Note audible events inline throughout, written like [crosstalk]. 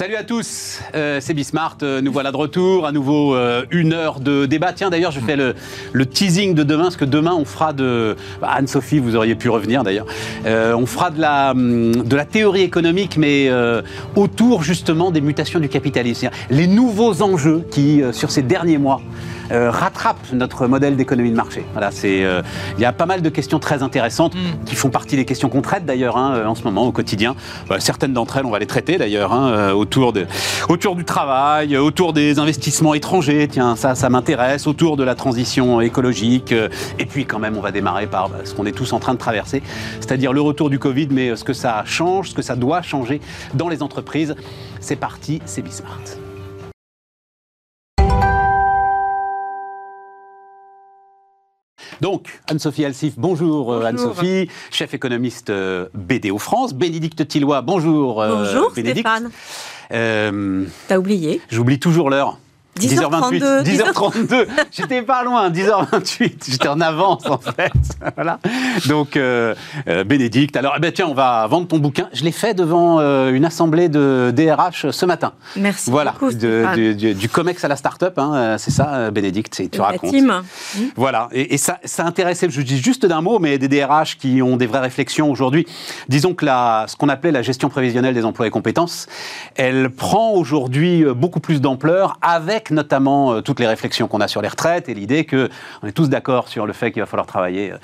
Salut à tous, euh, c'est Bismart, euh, nous voilà de retour, à nouveau euh, une heure de débat. Tiens d'ailleurs je fais le, teasing de demain, parce que demain on fera de... bah, Anne-Sophie, vous auriez pu revenir d'ailleurs, on fera de la, hum, de la théorie économique, mais autour justement des mutations du capitalisme. Les nouveaux enjeux qui, sur ces derniers mois, euh, rattrapent notre modèle d'économie de marché. Voilà, c'est, euh, il y a pas mal de questions très intéressantes qui font partie des questions qu'on traite d'ailleurs hein, euh, en ce moment au quotidien. Euh, certaines d'entre elles, on va les traiter d'ailleurs hein, euh, autour, de, autour du travail, autour des investissements étrangers. Tiens, ça, ça m'intéresse. Autour de la transition écologique. et puis quand même, on va démarrer par bah, ce qu'on est tous en train de traverser, c'est-à-dire le retour du Covid, mais ce que ça change, ce que ça doit changer dans les entreprises. C'est parti, c'est Bismart. Donc, Anne-Sophie Alsif, bonjour, euh, Bonjour. Anne-Sophie, chef économiste euh, BDO France. Bénédicte Tillois, bonjour. euh, Bonjour Bénédicte. Stéphane. Euh, T'as oublié J'oublie toujours l'heure. 10h32, 10h32. J'étais pas loin, 10h28. J'étais en avance, en fait. [laughs] voilà. Donc, euh, euh, Bénédicte. Alors, eh ben, tiens, on va vendre ton bouquin. Je l'ai fait devant euh, une assemblée de DRH ce matin. Merci Voilà, beaucoup, de- du, du- du COMEX à la start-up, hein, c'est ça, Bénédicte, c'est- tu la racontes. team. Voilà, et, et ça, ça intéressait, je dis juste d'un mot, mais des DRH qui ont des vraies réflexions aujourd'hui. Disons que la, ce qu'on appelait la gestion prévisionnelle des emplois et compétences, elle prend aujourd'hui beaucoup plus d'ampleur avec notamment euh, toutes les réflexions qu'on a sur les retraites et l'idée que on est tous d'accord sur le fait qu'il va falloir travailler euh,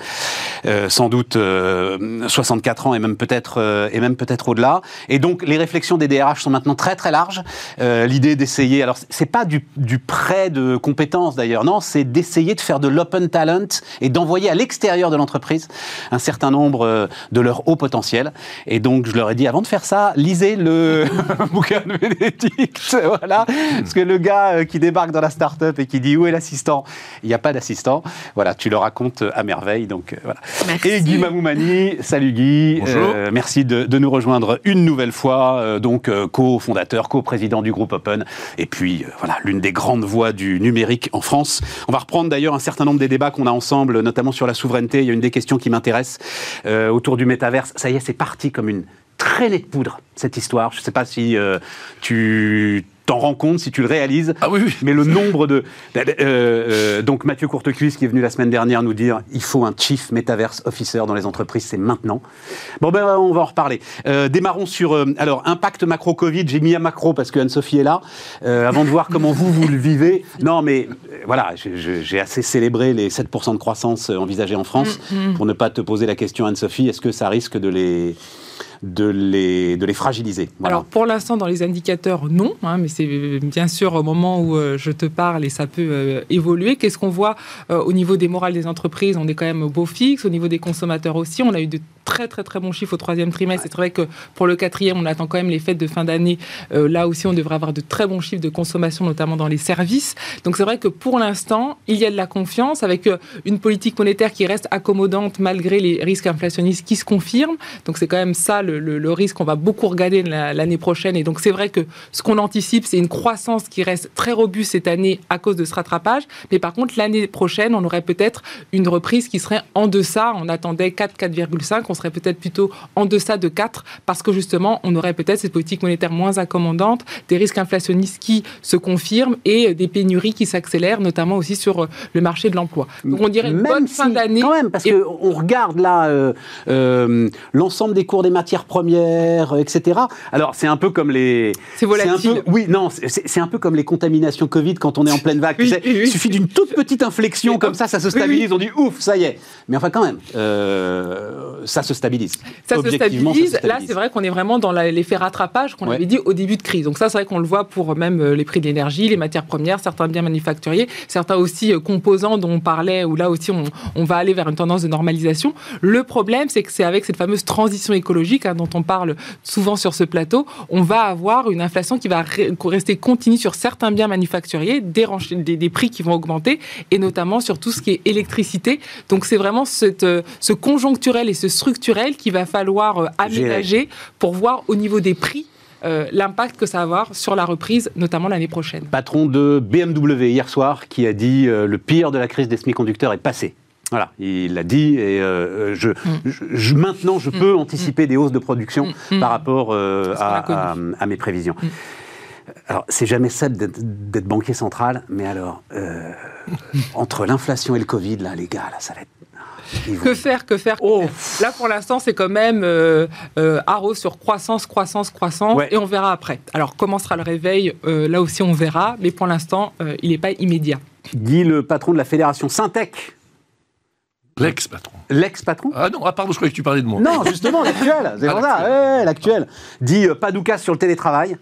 euh, sans doute euh, 64 ans et même peut-être et peut-être au-delà. Et donc les réflexions des DRH sont maintenant très très larges. L'idée d'essayer, alors c'est pas du, du prêt de compétences d'ailleurs, non, c'est d'essayer de faire de l'open talent et d'envoyer à l'extérieur de l'entreprise un certain nombre de leurs hauts potentiels. Et donc je leur ai dit avant de faire ça, lisez le [laughs] bouquin de Bénédicte, [laughs] voilà, parce que le gars qui débarque dans la start-up et qui dit où est l'assistant, il n'y a pas d'assistant. Voilà, tu le racontes à merveille, donc euh, voilà. Merci. Et Guy Mamoumani, salut Guy. Bonjour. Euh, merci de, de nous rejoindre une nouvelle fois, euh, donc euh, co-fondateur, co-président du groupe Open, et puis euh, voilà, l'une des grandes voix du numérique en France. On va reprendre d'ailleurs un certain nombre des débats qu'on a ensemble, notamment sur la souveraineté. Il y a une des questions qui m'intéresse euh, autour du métaverse. Ça y est, c'est parti comme une traînée de poudre, cette histoire. Je ne sais pas si euh, tu t'en rends compte, si tu le réalises. Ah oui, oui. Mais le nombre de... euh, euh, donc Mathieu Courtecuisse qui est venu la semaine dernière nous dire il faut un Chief Metaverse Officer dans les entreprises, c'est maintenant. Bon ben on va en reparler. Euh, démarrons sur... euh, alors, impact macro-Covid, j'ai mis à macro parce que Anne-Sophie est là, euh, avant de voir comment vous, vous le vivez. Non mais euh, voilà, j'ai assez célébré les 7% de croissance envisagés en France pour ne pas te poser la question Anne-Sophie, est-ce que ça risque de les... De les, de les fragiliser. Voilà. Alors pour l'instant dans les indicateurs non, hein, mais c'est euh, bien sûr au moment où euh, je te parle et ça peut euh, évoluer. Qu'est-ce qu'on voit euh, au niveau des morales des entreprises? On est quand même au beau fixe. Au niveau des consommateurs aussi, on a eu de très très très bons chiffres au troisième trimestre. C'est vrai que pour le quatrième, on attend quand même les fêtes de fin d'année. Euh, là aussi, on devrait avoir de très bons chiffres de consommation, notamment dans les services. Donc c'est vrai que pour l'instant, il y a de la confiance avec une politique monétaire qui reste accommodante malgré les risques inflationnistes qui se confirment. Donc c'est quand même ça le, le- le risque qu'on va beaucoup regarder la- l'année prochaine. Et donc c'est vrai que ce qu'on anticipe, c'est une croissance qui reste très robuste cette année à cause de ce rattrapage. Mais par contre, l'année prochaine, on aurait peut-être une reprise qui serait en deçà. On attendait 4, 4,5. On serait peut-être plutôt en deçà de 4 parce que justement, on aurait peut-être cette politique monétaire moins accommodante, des risques inflationnistes qui se confirment et des pénuries qui s'accélèrent, notamment aussi sur euh, le marché de l'emploi. Donc on dirait une Même bonne si- fin d'année. Quand même, parce Et- qu'on regarde là euh, euh, l'ensemble des cours des matières premières, euh, etc. Alors, c'est un peu comme les. C'est volatile. un peu, oui, non, c'est un peu comme les contaminations Covid quand on est en pleine vague. tu Oui, sais. oui, oui. Il suffit d'une toute petite inflexion comme ça, ça se stabilise. On dit ouf, ça y est. Mais enfin, quand même, euh, ça se stabilise. Ça se stabilise. ça se Là, c'est vrai qu'on est vraiment dans l'effet rattrapage qu'on Ouais. avait dit au début de crise. Donc ça, c'est vrai qu'on le voit pour même euh, les prix de l'énergie, les matières premières, certains biens manufacturiers, certains aussi composants dont on parlait, où là aussi on, on va aller vers une tendance de normalisation. Le problème, c'est que c'est avec cette fameuse transition écologique hein, dont on parle souvent sur ce plateau, on va avoir une inflation qui va re- rester continue sur certains biens manufacturiers, des, rench- des, des prix qui vont augmenter, et notamment sur tout ce qui est électricité. Donc c'est vraiment cette, euh, ce conjoncturel et ce structurel qu'il va falloir euh, aménager pour voir au niveau des prix euh, l'impact que ça va avoir sur la reprise, notamment l'année prochaine. patron de BMW hier soir qui a dit euh, le pire de la crise des semi-conducteurs est passé. Voilà, il l'a dit et euh, je, je- je- maintenant je peux anticiper des hausses de production Mm. par rapport euh, à, mes prévisions. Mm. Alors, c'est jamais simple d'être banquier central, mais alors, euh, [laughs] entre l'inflation et le Covid, là, les gars, là, ça va être que faire, que faire, oh. Là, pour l'instant, c'est quand même euh, euh sur croissance, croissance, croissance, et on verra après. Alors, comment sera le réveil euh, Là aussi, on verra, mais pour l'instant, euh, il n'est pas immédiat. Dit le patron de la fédération Syntec. L'ex-patron. L'ex-patron Ah non, ah pardon, je croyais que tu parlais de moi. Non, justement, l'actuel. [laughs] C'est pour ça. l'actuel. Dit pas d'oucas sur le télétravail.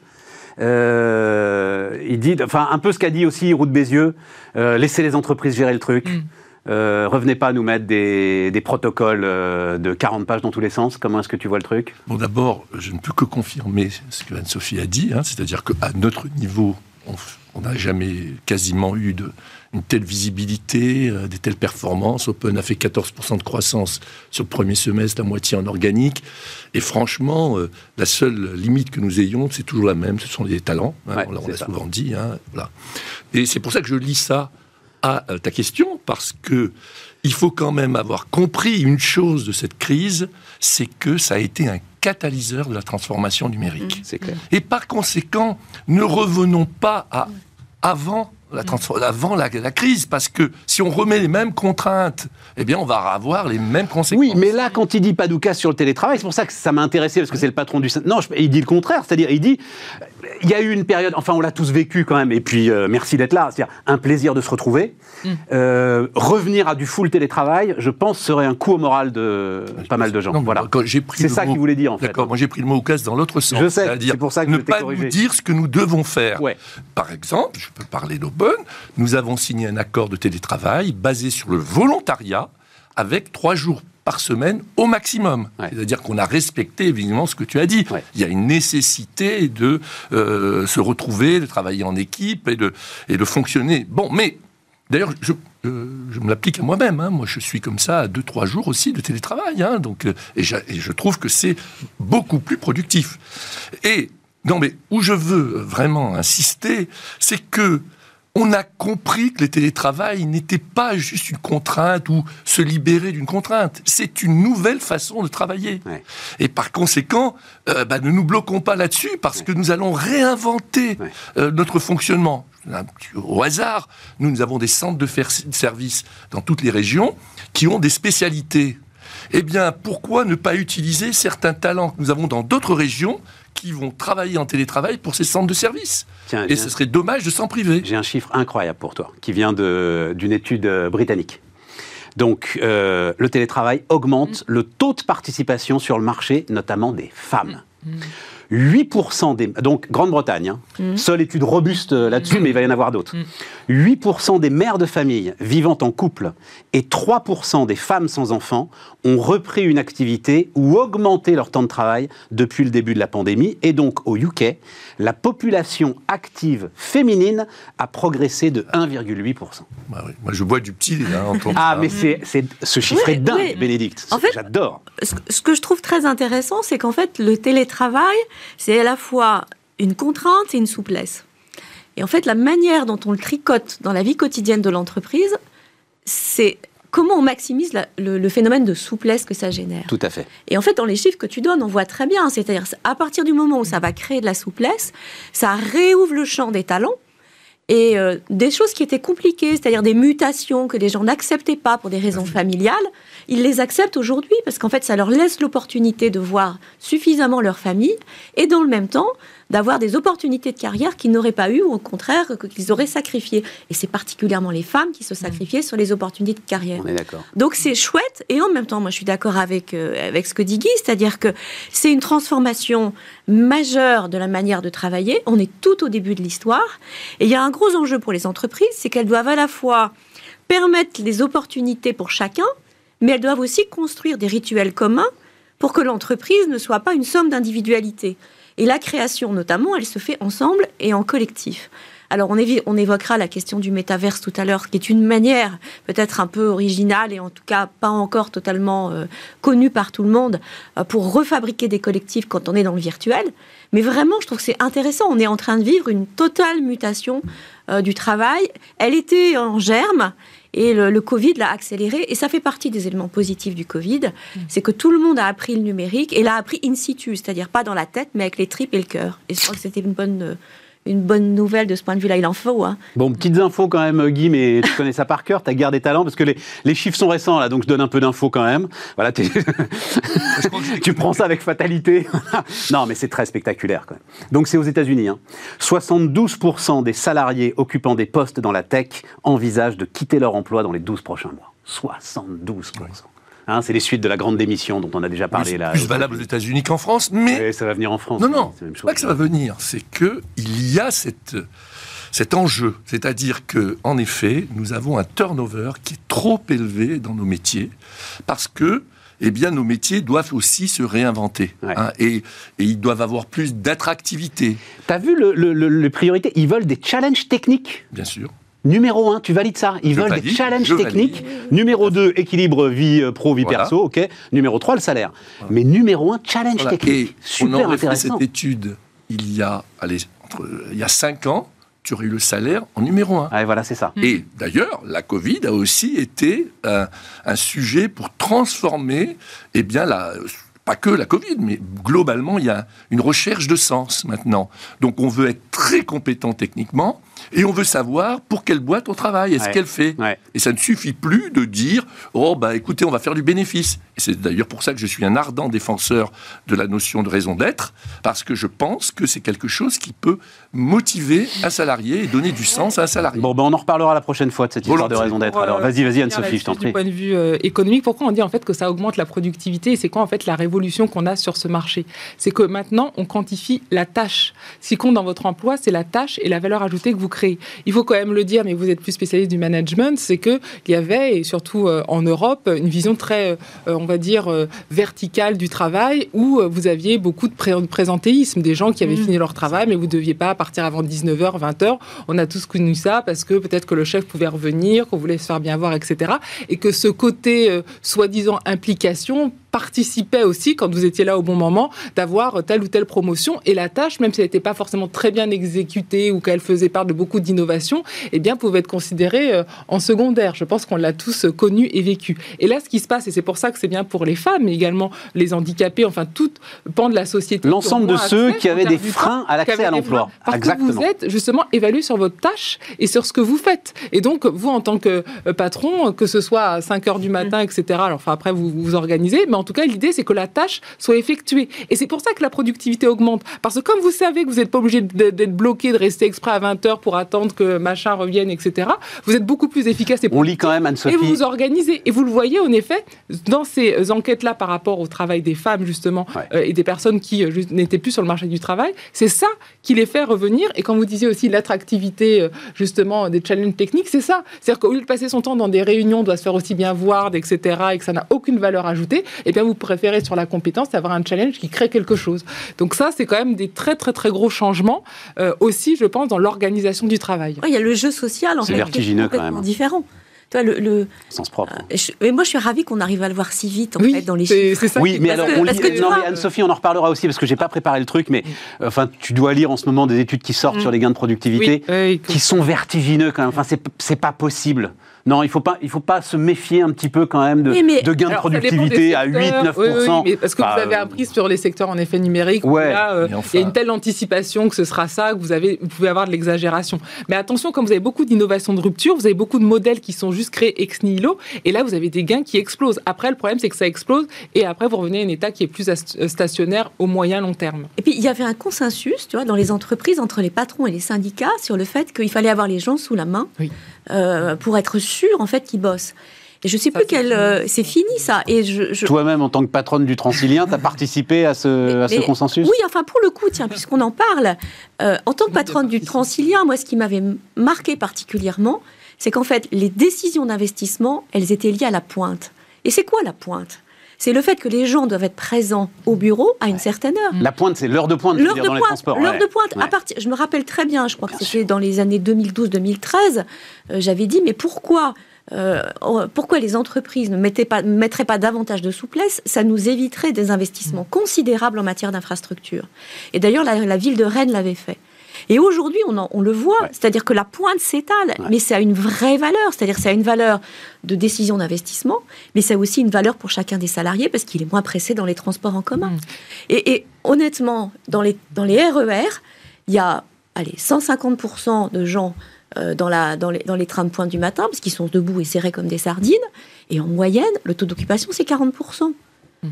il dit, enfin, un peu ce qu'a dit aussi Route Bézieux, laisser les entreprises gérer le truc. Mm. Euh, revenez pas à nous mettre des, protocoles euh, de 40 pages dans tous les sens. Comment est-ce que tu vois le truc? Bon, d'abord, je ne peux que confirmer ce que Anne-Sophie a dit, hein, c'est-à-dire qu'à notre niveau, on n'a jamais quasiment eu de, une telle visibilité, euh, des telles performances. Open a fait 14% de croissance sur le premier semestre, la moitié en organique. Et franchement, la seule limite que nous ayons, c'est toujours la même, ce sont les talents. Hein, on l'a souvent dit. Hein, voilà. Et c'est pour ça que je lis ça à euh, ta question, parce que il faut quand même avoir compris une chose de cette crise, c'est que ça a été un catalyseur de la transformation numérique. Mmh, Et par conséquent, ne revenons pas à avant la, avant la, crise, parce que si on remet les mêmes contraintes, eh bien, on va avoir les mêmes conséquences. Oui, mais là, quand il dit pas d'oucas sur le télétravail, c'est pour ça que ça m'a intéressé, parce que c'est le patron du... Non, il dit le contraire, c'est-à-dire, il dit, il y a eu une période, enfin, on l'a tous vécu quand même, et puis euh, merci d'être là, c'est-à-dire un plaisir de se retrouver. Mm. Euh, revenir à du full télétravail, je pense, serait un coup au moral de pas mal de gens. voilà. C'est ça qu'il voulait dire, en fait. D'accord, moi j'ai pris le mot oucas dans l'autre sens. Je sais, c'est pour ça que ne pas nous dire ce que nous devons faire. Ouais. Par exemple, je peux parler d'Open, nous avons signé un accord de télétravail basé sur le volontariat avec trois jours par semaine au maximum. C'est-à-dire qu'on a respecté évidemment ce que tu as dit. Il y a une nécessité de euh, se retrouver, de travailler en équipe et de, et de fonctionner. Bon, mais d'ailleurs, je, euh, je me l'applique à moi-même. Hein. Moi, je suis comme ça à deux, trois jours aussi de télétravail. Hein. Donc, euh, et, je, et je trouve que c'est beaucoup plus productif. Et non, mais où je veux vraiment insister, c'est que on a compris que le télétravail n'était pas juste une contrainte ou se libérer d'une contrainte. C'est une nouvelle façon de travailler. Et par conséquent, euh, bah, ne nous bloquons pas là-dessus parce que nous allons réinventer euh, notre fonctionnement. Au hasard, nous, nous avons des centres de services dans toutes les régions qui ont des spécialités. Eh bien, pourquoi ne pas utiliser certains talents que nous avons dans d'autres régions qui vont travailler en télétravail pour ces centres de services. et ce serait dommage de s'en priver. J'ai un chiffre incroyable pour toi, qui vient d'une étude euh, britannique. Donc, euh, le télétravail augmente mm. le taux de participation sur le marché, notamment des femmes. Mm. 8% des... Donc, Grande-Bretagne, hein. mm. seule étude robuste euh, là-dessus, mais il va y en avoir d'autres. 8% des mères de famille vivant en couple et 3% des femmes sans enfants ont repris une activité ou augmenté leur temps de travail depuis le début de la pandémie. Et donc, au UK, la population active féminine a progressé de 1,8%. Bah Moi, je bois du petit. Hein, ah, mais c'est, ce chiffre est dingue, Bénédicte. En fait, J'adore. Ce que je trouve très intéressant, c'est qu'en fait, le télétravail, c'est à la fois une contrainte et une souplesse. Et en fait, la manière dont on le tricote dans la vie quotidienne de l'entreprise, c'est comment on maximise le, phénomène de souplesse que ça génère. Tout à fait. Et en fait, dans les chiffres que tu donnes, on voit très bien. C'est-à-dire, à partir du moment où ça va créer de la souplesse, ça réouvre le champ des talents. Et euh, des choses qui étaient compliquées, c'est-à-dire des mutations que les gens n'acceptaient pas pour des raisons familiales, ils les acceptent aujourd'hui parce qu'en fait, ça leur laisse l'opportunité de voir suffisamment leur famille et dans le même temps, d'avoir des opportunités de carrière qu'ils n'auraient pas eues ou au contraire qu'ils auraient sacrifiées. Et c'est particulièrement les femmes qui se mmh. sacrifiaient sur les opportunités de carrière. On est d'accord. Donc c'est chouette et en même temps, moi je suis d'accord avec, euh, avec ce que dit Guy, c'est-à-dire que c'est une transformation majeure de la manière de travailler. On est tout au début de l'histoire et il y a un gros enjeu pour les entreprises, c'est qu'elles doivent à la fois permettre les opportunités pour chacun, mais elles doivent aussi construire des rituels communs pour que l'entreprise ne soit pas une somme d'individualités. Et la création, notamment, elle se fait ensemble et en collectif. Alors on, on, évoquera la question du métaverse tout à l'heure, qui est une manière peut-être un peu originale et en tout cas pas encore totalement euh, connue par tout le monde euh, pour refabriquer des collectifs quand on est dans le virtuel. Mais vraiment, je trouve que c'est intéressant. On est en train de vivre une totale mutation euh, du travail. Elle était en germe et le, Covid l'a accéléré. Et ça fait partie des éléments positifs du Covid. Mm. C'est que tout le monde a appris le numérique et l'a appris in situ, c'est-à-dire pas dans la tête, mais avec les tripes et le cœur. Et je crois que c'était une bonne, une bonne nouvelle de ce point de vue-là. Il en faut. Hein. Bon, petites infos quand même, Guy, mais tu connais ça par cœur, tu as gardé talent, parce que les, les, chiffres sont récents, là, donc je donne un peu d'infos quand même. Voilà, [laughs] tu prends ça avec fatalité. [laughs] non, mais c'est très spectaculaire quand même. Donc c'est aux États-Unis. Hein. 72% des salariés occupant des postes dans la tech envisagent de quitter leur emploi dans les 12 prochains mois. 72%. Hein, c'est les suites de la grande démission dont on a déjà parlé là. C'est plus valable aux États-Unis qu'en France, mais. ça va venir en France. Non, non, c'est pas que ça va venir, c'est qu'il y a cette, cet enjeu. C'est-à-dire que, en effet, nous avons un turnover qui est trop élevé dans nos métiers parce que eh bien, nos métiers doivent aussi se réinventer. Hein, et, ils doivent avoir plus d'attractivité. Tu as vu les priorités? Ils veulent des challenges techniques? Bien sûr. Numéro 1, tu valides ça Ils veulent des challenges techniques. Numéro 2, équilibre vie euh, pro, vie perso, ok. Numéro 3, le salaire. Mais numéro 1, challenge technique. Et Super on aurait fait cette étude il y a, allez, il y a 5 ans, tu aurais eu le salaire en numéro 1. Ah, voilà, c'est ça. Et d'ailleurs, la Covid a aussi été un, un sujet pour transformer eh bien, la, pas que la Covid, mais globalement, il y a une recherche de sens maintenant. Donc on veut être très compétent techniquement, et on veut savoir pour quelle boîte on travaille et ce qu'elle fait. Et ça ne suffit plus de dire oh bah écoutez on va faire du bénéfice. Et c'est d'ailleurs pour ça que je suis un ardent défenseur de la notion de raison d'être parce que je pense que c'est quelque chose qui peut motiver un salarié et donner du sens à un salarié. Bon ben on en reparlera la prochaine fois de cette histoire de raison d'être. Alors vas-y vas-y Anne-Sophie je t'en prie. Du point de vue euh, économique, pourquoi on dit en fait que ça augmente la productivité et c'est quoi en fait la révolution qu'on a sur ce marché? C'est que maintenant on quantifie la tâche. Ce qui compte dans votre emploi, c'est la tâche et la valeur ajoutée que vous Il faut quand même le dire, mais vous êtes plus spécialiste du management, c'est qu'il y avait, et surtout euh, en Europe, une vision très, euh, on va dire, euh, verticale du travail, où vous aviez beaucoup de présentéisme, des gens qui avaient mmh. fini leur travail, mais vous ne deviez pas partir avant 19h, 20h. On a tous connu ça parce que peut-être que le chef pouvait revenir, qu'on voulait se faire bien voir, etc. Et que ce côté, soi-disant, implication participait aussi, quand vous étiez là au bon moment, d'avoir telle ou telle promotion. Et la tâche, même si elle n'était pas forcément très bien exécutée ou qu'elle faisait part de beaucoup d'innovation, eh bien, pouvait être considérée euh, en secondaire. Je pense qu'on l'a tous connu et vécu. Et là, ce qui se passe, et c'est pour ça que c'est bien pour les femmes, mais également les handicapés, enfin, tout pan de la société. L'ensemble de ceux qui avaient des freins à l'accès à l'emploi. Parce Exactement. que vous êtes justement évalué sur votre tâche et sur ce que vous faites. Et donc, vous, en tant que euh, patron, que ce soit à 5 heures du matin, etc., alors, enfin, après, vous vous organisez, mais en tout cas, l'idée, c'est que la tâche soit effectuée. Et c'est pour ça que la productivité augmente. Parce que comme vous savez que vous n'êtes pas obligé d'être bloqué, de rester exprès à 20 heures pour attendre que machin revienne, etc., vous êtes beaucoup plus efficace et On lit quand même, Anne-Sophie. Et vous vous organisez. Et vous le voyez, en effet, dans ces enquêtes-là par rapport au travail des femmes, justement, euh, et des personnes qui euh, n'étaient plus sur le marché du travail, c'est ça qui les fait revenir. Et quand vous disiez aussi l'attractivité, euh, justement, des challenges techniques, c'est ça. C'est-à-dire qu'au lieu de passer son temps dans des réunions, doit se faire aussi bien voir, etc., et que ça n'a aucune valeur ajoutée, eh bien, vous préférer sur la compétence, avoir un challenge qui crée quelque chose. Donc ça, c'est quand même des très très très gros changements euh, aussi, je pense, dans l'organisation du travail. il y a le jeu social en fait, vertigineux, qui est complètement différent. Toi, le, le, sens propre. Euh, mais moi, je suis ravie qu'on arrive à le voir si vite en fait dans les chiffres. Ça oui, mais alors, on lit, non, mais Anne-Sophie, on en reparlera aussi parce que j'ai pas préparé le truc, mais enfin, tu dois lire en ce moment des études qui sortent mm. sur les gains de productivité, qui sont vertigineux quand même. Enfin, c'est pas possible. Non, il ne faut, pas, faut pas se méfier un petit peu quand même de, de gains de productivité à 8-9%. Oui, oui, mais parce que vous avez appris sur les secteurs en effet numériques, ouais, euh, il y a une telle anticipation que ce sera ça, que vous, avez, vous pouvez avoir de l'exagération. Mais attention, comme vous avez beaucoup d'innovations de rupture, vous avez beaucoup de modèles qui sont juste créés ex nihilo, et là vous avez des gains qui explosent. Après, le problème c'est que ça explose, et après vous revenez à un état qui est plus stationnaire au moyen long terme. Et puis il y avait un consensus, tu vois, dans les entreprises entre les patrons et les syndicats sur le fait qu'il fallait avoir les gens sous la main. Oui. Euh, pour être sûr en fait qu'ils bossent. Et je sais plus quel. Euh, c'est fini ça. Et je, Toi-même, en tant que patronne du Transilien, tu as participé à ce, à ce consensus? Oui, enfin pour le coup, tiens, puisqu'on en parle, euh, en tant que patronne du Transilien, moi, ce qui m'avait marqué particulièrement, c'est qu'en fait, les décisions d'investissement, elles étaient liées à la pointe. Et c'est quoi la pointe? C'est le fait que les gens doivent être présents au bureau à une certaine heure. La pointe, c'est l'heure de pointe, l'heure de dans pointe, les transports. L'heure de pointe. À partir, je me rappelle très bien, je crois que c'était dans les années 2012-2013, euh, j'avais dit, mais pourquoi euh, pourquoi les entreprises ne pas, mettraient pas davantage de souplesse? Ça nous éviterait des investissements considérables en matière d'infrastructure. Et d'ailleurs, la, ville de Rennes l'avait fait. Et aujourd'hui, on, on, le voit, c'est-à-dire que la pointe s'étale, mais ça a une vraie valeur, c'est-à-dire ça a une valeur de décision d'investissement, mais ça a aussi une valeur pour chacun des salariés parce qu'il est moins pressé dans les transports en commun. Mm. Et, honnêtement, dans les, dans les RER, e il y a allez, 150% de gens dans, la, dans, les, dans les trains de pointe du matin, parce qu'ils sont debout et serrés comme des sardines. Et en moyenne, le taux d'occupation, c'est 40%.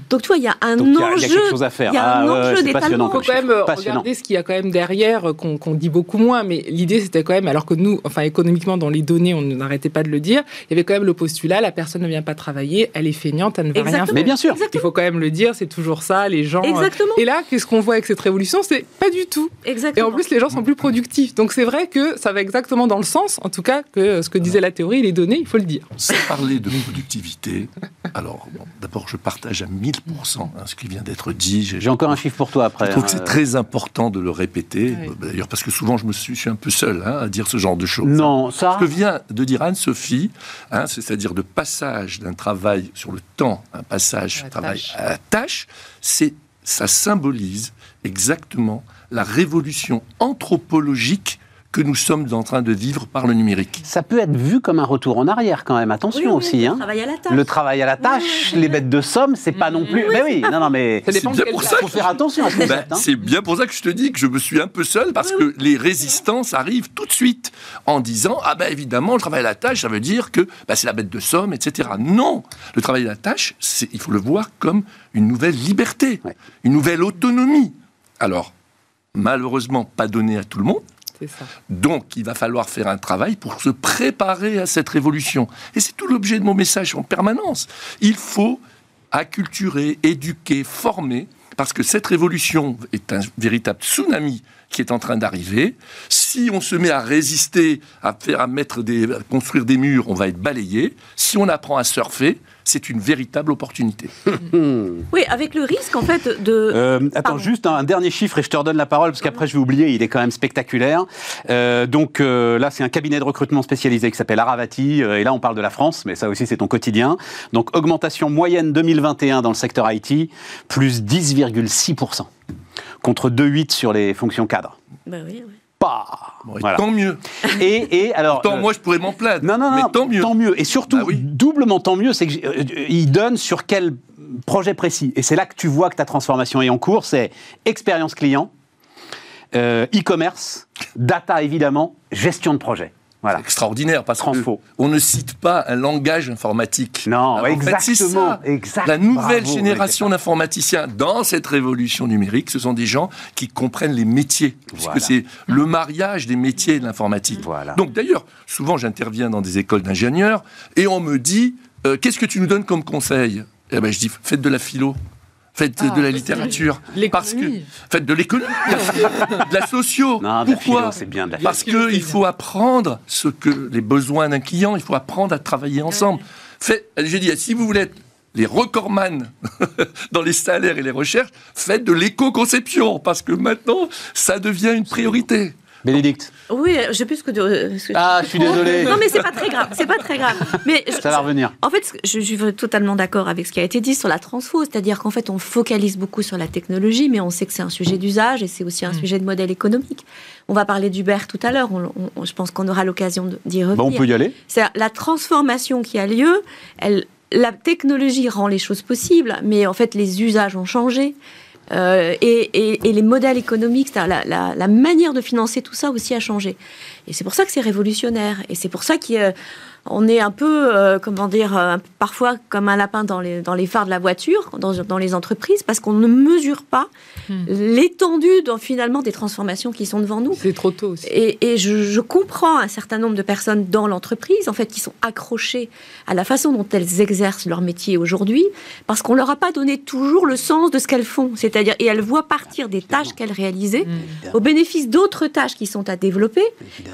Donc, tu vois, il y a un enjeu. Il y a quelque chose à faire. Il y a un ah, enjeu d'étalement. Il faut quand même euh, regarder ce qu'il y a quand même derrière, euh, qu'on dit beaucoup moins. Mais l'idée, c'était quand même, alors que nous, enfin, économiquement, dans les données, on n'arrêtait pas de le dire, il y avait quand même le postulat la personne ne vient pas travailler, elle est feignante, elle ne va rien faire. Mais bien sûr. Il faut quand même le dire, c'est toujours ça, les gens. Euh, Exactement. Et là, qu'est-ce qu'on voit avec cette révolution? C'est pas du tout. Exactement. Et en plus, les gens sont plus productifs. Donc, c'est vrai que ça va exactement dans le sens, en tout cas, que ce que disait la théorie, les données, il faut le dire. Sans parler de productivité, [laughs] alors, d'abord, je partage à 1000% Hein, ce qui vient d'être dit. J'ai encore un chiffre pour toi après. Je trouve que c'est hein. très important de le répéter, d'ailleurs parce que souvent je me suis, un peu seul hein, à dire ce genre de choses. Non, ça. Ce que vient de dire Anne-Sophie, c'est-à-dire de passage d'un travail sur le temps, un passage du travail à la tâche, c'est ça symbolise exactement la révolution anthropologique que nous sommes en train de vivre par le numérique. Ça peut être vu comme un retour en arrière quand même, attention aussi. Le, hein. travail à la tâche. le travail à la tâche, les bêtes de somme, c'est pas non plus. Mais oui, non, non, mais c'est bien pour ça. faut faire attention ben, hein. C'est bien pour ça que je te dis que je me suis un peu seul parce que les résistances arrivent tout de suite en disant ah ben évidemment le travail à la tâche, ça veut dire que ben, c'est la bête de somme, etc. Non, le travail à la tâche, il faut le voir comme une nouvelle liberté, une nouvelle autonomie. Alors malheureusement pas donnée à tout le monde donc, il va falloir faire un travail pour se préparer à cette révolution. Et c'est tout l'objet de mon message en permanence. Il faut acculturer, éduquer, former, parce que cette révolution est un véritable tsunami qui est en train d'arriver. Si on se met à résister, à faire, à mettre des, à construire des murs, on va être balayé. Si on apprend à surfer, c'est une véritable opportunité. [laughs] oui, avec le risque en fait de. Euh, attends, juste un, dernier chiffre et je te redonne la parole parce qu'après je vais oublier, il est quand même spectaculaire. Euh, donc euh, là, c'est un cabinet de recrutement spécialisé qui s'appelle Aravati et là on parle de la France, mais ça aussi c'est ton quotidien. Donc augmentation moyenne 2021 dans le secteur IT, plus 10,6% contre 2,8 sur les fonctions cadres. Bah oui, oui. Tant mieux. Et, et alors. Tant, moi, je pourrais m'en plaindre. Non, non, non. Mais tant mieux. Tant mieux. Et surtout, bah doublement tant mieux, c'est qu'il euh, donne sur quel projet précis. Et c'est là que tu vois que ta transformation est en cours. C'est expérience client, euh, e-commerce, data évidemment, gestion de projet. Voilà. extraordinaire parce qu'on ne cite pas un langage informatique. Non, exactement, La nouvelle génération d'informaticiens dans cette révolution numérique, ce sont des gens qui comprennent les métiers, puisque c'est le mariage des métiers de l'informatique. Voilà. Donc d'ailleurs, souvent j'interviens dans des écoles d'ingénieurs et on me dit euh, qu'est-ce que tu nous donnes comme conseil? Eh ben, je dis faites de la philo. Faites de ah, la littérature. Parce que, faites de l'économie, [laughs] de la socio. Pourquoi bien Parce qu'il faut apprendre ce que les besoins d'un client, il faut apprendre à travailler ensemble. Fait, j'ai dit, si vous voulez être les recordman [laughs] dans les salaires et les recherches, faites de l'éco-conception, parce que maintenant, ça devient une priorité. Bénédicte. Oui, je sais plus ce que. ah, je suis désolé. Non, mais c'est pas très grave. C'est pas très grave. Mais ça va revenir. En fait, je, suis totalement d'accord avec ce qui a été dit sur la transfo, c'est-à-dire qu'en fait, on focalise beaucoup sur la technologie, mais on sait que c'est un sujet d'usage et c'est aussi un mm. sujet de modèle économique. On va parler d'Uber tout à l'heure. je pense qu'on aura l'occasion d'y revenir. on peut y aller. C'est la transformation qui a lieu. Elle, la technologie rend les choses possibles, mais en fait, les usages ont changé. Euh, et, les modèles économiques, la, la, manière de financer tout ça aussi a changé. Et c'est pour ça que c'est révolutionnaire. Et c'est pour ça qu'on est un peu, euh, comment dire, euh, parfois comme un lapin dans les, dans les phares de la voiture, dans, dans les entreprises, parce qu'on ne mesure pas hmm. l'étendue finalement des transformations qui sont devant nous. C'est trop tôt aussi. Et, et je, je, comprends un certain nombre de personnes dans l'entreprise, en fait, qui sont accrochées à la façon dont elles exercent leur métier aujourd'hui, parce qu'on leur a pas donné toujours le sens de ce qu'elles font. C'est-à-dire, et elles voient partir des tâches qu'elles réalisaient hmm. au bénéfice d'autres tâches qui sont à développer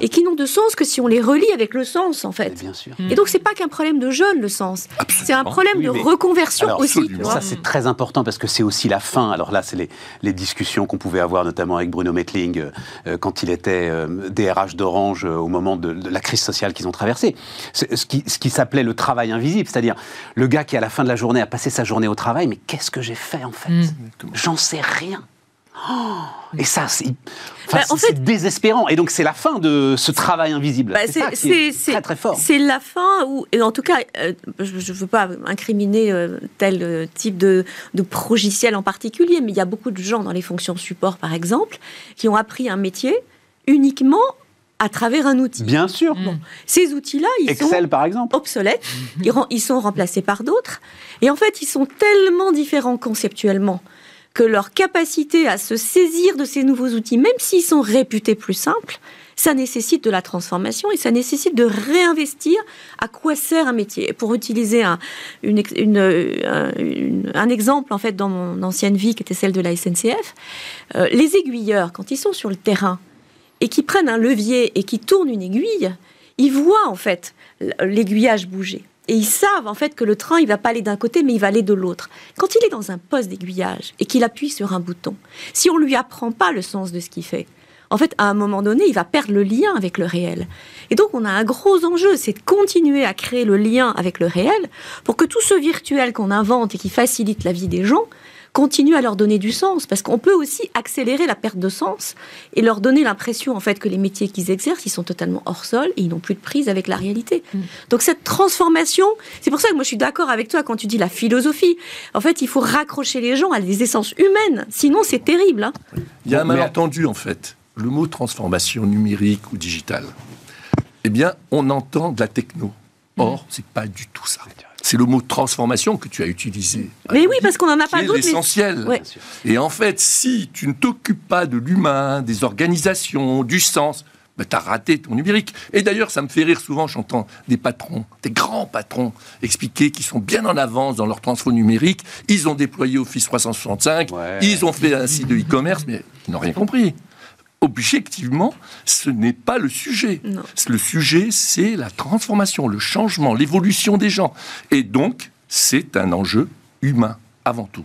et qui n'ont de sens que si on les relie avec le sens, en fait. Sûr. Et donc, c'est pas qu'un problème de jeune, le sens. C'est un problème de reconversion aussi. Ça, c'est très important parce que c'est aussi la fin. Alors là, c'est les, les, discussions qu'on pouvait avoir, notamment avec Bruno Metling, euh, euh, quand il était euh, DRH d'Orange au moment de, la crise sociale qu'ils ont traversée. Ce qui, ce qui s'appelait le travail invisible, c'est-à-dire le gars qui, à la fin de la journée, a passé sa journée au travail, mais qu'est-ce que j'ai fait, en fait? Mm. J'en sais rien. Oh, et ça, c'est bah, désespérant. Et donc, c'est la fin de ce travail invisible. Bah, c'est très, très fort. C'est la fin où, et en tout cas, euh, je ne veux pas incriminer euh, tel euh, type de, de progiciel en particulier, mais il y a beaucoup de gens dans les fonctions support, par exemple, qui ont appris un métier uniquement à travers un outil. Bien sûr. Ces outils-là, ils Excel, par exemple. obsolètes, ils sont remplacés par d'autres, et en fait, ils sont tellement différents conceptuellement que leur capacité à se saisir de ces nouveaux outils, même s'ils sont réputés plus simples, ça nécessite de la transformation et ça nécessite de réinvestir à quoi sert un métier. pour utiliser un, un exemple, en fait, dans mon ancienne vie, qui était celle de la SNCF, euh, les aiguilleurs, quand ils sont sur le terrain et qui prennent un levier et qui tournent une aiguille, ils voient, en fait, l'aiguillage bouger. Et ils savent en fait que le train, il va pas aller d'un côté, mais il va aller de l'autre. Quand il est dans un poste d'aiguillage et qu'il appuie sur un bouton, si on lui apprend pas le sens de ce qu'il fait, en fait, à un moment donné, il va perdre le lien avec le réel. Et donc, on a un gros enjeu, c'est de continuer à créer le lien avec le réel pour que tout ce virtuel qu'on invente et qui facilite la vie des gens continue à leur donner du sens, parce qu'on peut aussi accélérer la perte de sens et leur donner l'impression en fait que les métiers qu'ils exercent, ils sont totalement hors sol et ils n'ont plus de prise avec la réalité. Mm. Donc cette transformation, c'est pour ça que moi je suis d'accord avec toi quand tu dis la philosophie. En fait, il faut raccrocher les gens à des essences humaines, sinon c'est terrible. Hein. Il y a un malentendu en fait le mot transformation numérique ou digitale, eh bien, on entend de la techno. Or, c'est pas du tout ça. C'est le mot transformation que tu as utilisé. Mais oui, parce qu'on n'en a pas d'autres. C'est essentiel. Et en fait, si tu ne t'occupes pas de l'humain, des organisations, du sens, ben, tu as raté ton numérique. Et d'ailleurs, ça me fait rire souvent, j'entends des patrons, des grands patrons, expliquer qu'ils sont bien en avance dans leur transfo numérique. Ils ont déployé Office 365, ils ont fait un site de e-commerce, mais ils n'ont rien compris objectivement, ce n'est pas le sujet. Le sujet, c'est la transformation, le changement, l'évolution des gens. Et donc, c'est un enjeu humain avant tout.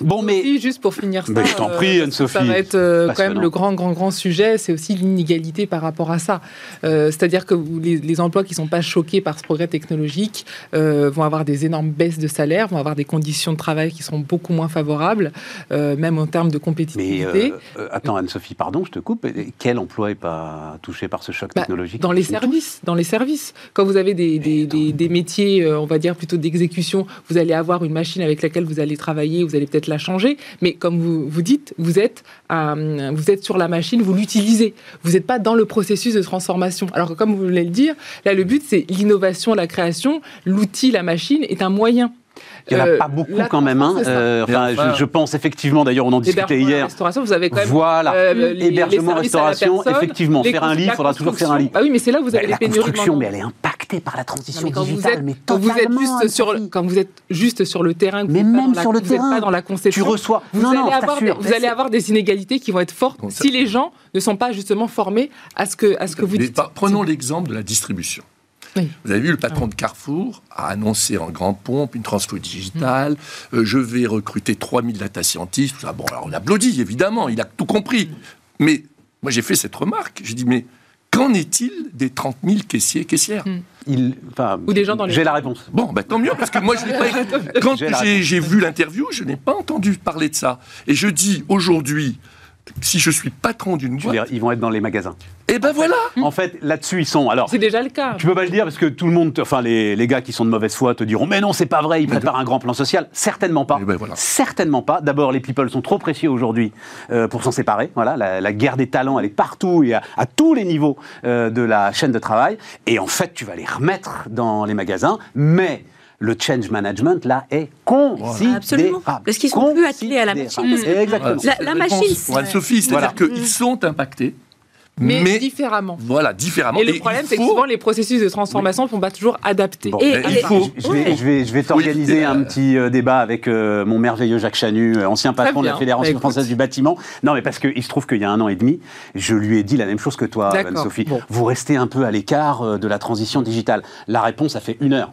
Bon, mais juste pour finir ça, mais je t'en prie, euh, Anne-Sophie. Ça va être euh, quand même le grand, grand, grand sujet. C'est aussi l'inégalité par rapport à ça. Euh, c'est-à-dire que les, emplois qui ne sont pas choqués par ce progrès technologique vont avoir des énormes baisses de salaire, vont avoir des conditions de travail qui seront beaucoup moins favorables, même en termes de compétitivité. Mais attends, Anne-Sophie, pardon, je te coupe. Quel emploi n'est pas touché par ce choc bah, technologique Dans les services, dans les services. Quand vous avez des, des, des métiers, on va dire plutôt d'exécution, vous allez avoir une machine avec laquelle vous allez travailler, vous allez peut-être la changer, mais comme vous, vous dites, vous êtes, euh, vous êtes sur la machine, vous l'utilisez. Vous n'êtes pas dans le processus de transformation. Alors que comme vous voulez le dire, là, le but, c'est l'innovation, la création. L'outil, la machine est un moyen. Il n'y en a euh, pas beaucoup quand même. Hein. Euh, enfin, je, pense effectivement, d'ailleurs, on en discutait hier. Restauration, vous avez quand même. Voilà. Euh, hébergement, restauration, effectivement. Faire un lit, il faudra toujours faire un lit. Ah oui, mais c'est là où vous avez les pénuries. La construction, mais elle est impactée par la transition digitale. mais quand vous êtes juste sur, quand vous êtes juste sur le terrain, mais même sur le terrain, pas dans la conception, tu reçois. Vous allez avoir, vous allez avoir des inégalités qui vont être fortes si les gens ne sont pas justement formés à ce que, à ce que vous dites. Prenons l'exemple de la distribution. Vous avez vu, le patron de Carrefour a annoncé en grande pompe une transfo digitale. Euh, je vais recruter 3000 data scientists. Bon, alors on applaudit, évidemment, il a tout compris. Mais moi, j'ai fait cette remarque. J'ai dit, mais qu'en est-il des 30 000 caissiers et caissières hmm. Il, Ou des gens dans les... J'ai la réponse. Bon, bah, tant mieux, parce que moi, je pas... [laughs] quand j'ai vu l'interview, je n'ai pas entendu parler de ça. Et je dis aujourd'hui, si je suis patron d'une boîte. ils vont être dans les magasins. Et eh ben voilà En fait, là-dessus, ils sont. Alors, c'est déjà le cas. Tu peux pas le dire parce que tout le monde, enfin, les, les gars qui sont de mauvaise foi te diront Mais non, c'est pas vrai, ils préparent un grand plan social. Certainement pas. Eh ben Certainement pas. D'abord, les people sont trop précieux aujourd'hui euh, pour s'en séparer. Voilà, la, guerre des talents, elle est partout et à, tous les niveaux euh, de la chaîne de travail. Et en fait, tu vas les remettre dans les magasins, mais le change management, là, est considérable. Absolument. Parce qu'ils sont plus attelés à la machine. Exactement. La, machine. Pour Anne-Sophie, c'est-à-dire qu'ils sont impactés. Mais, différemment. Voilà, différemment. Et le problème, c'est que souvent, les processus de transformation ne sont pas toujours adaptés. et, il faut... je, vais, je, vais, je vais t'organiser un petit euh, débat avec euh, mon merveilleux Jacques Chanu, euh, ancien patron de la Fédération bah, française du bâtiment. Non, mais parce qu'il se trouve qu'il y a un an et demi, je lui ai dit la même chose que toi, Anne-Sophie. Vous restez un peu à l'écart de la transition digitale. La réponse a fait une heure.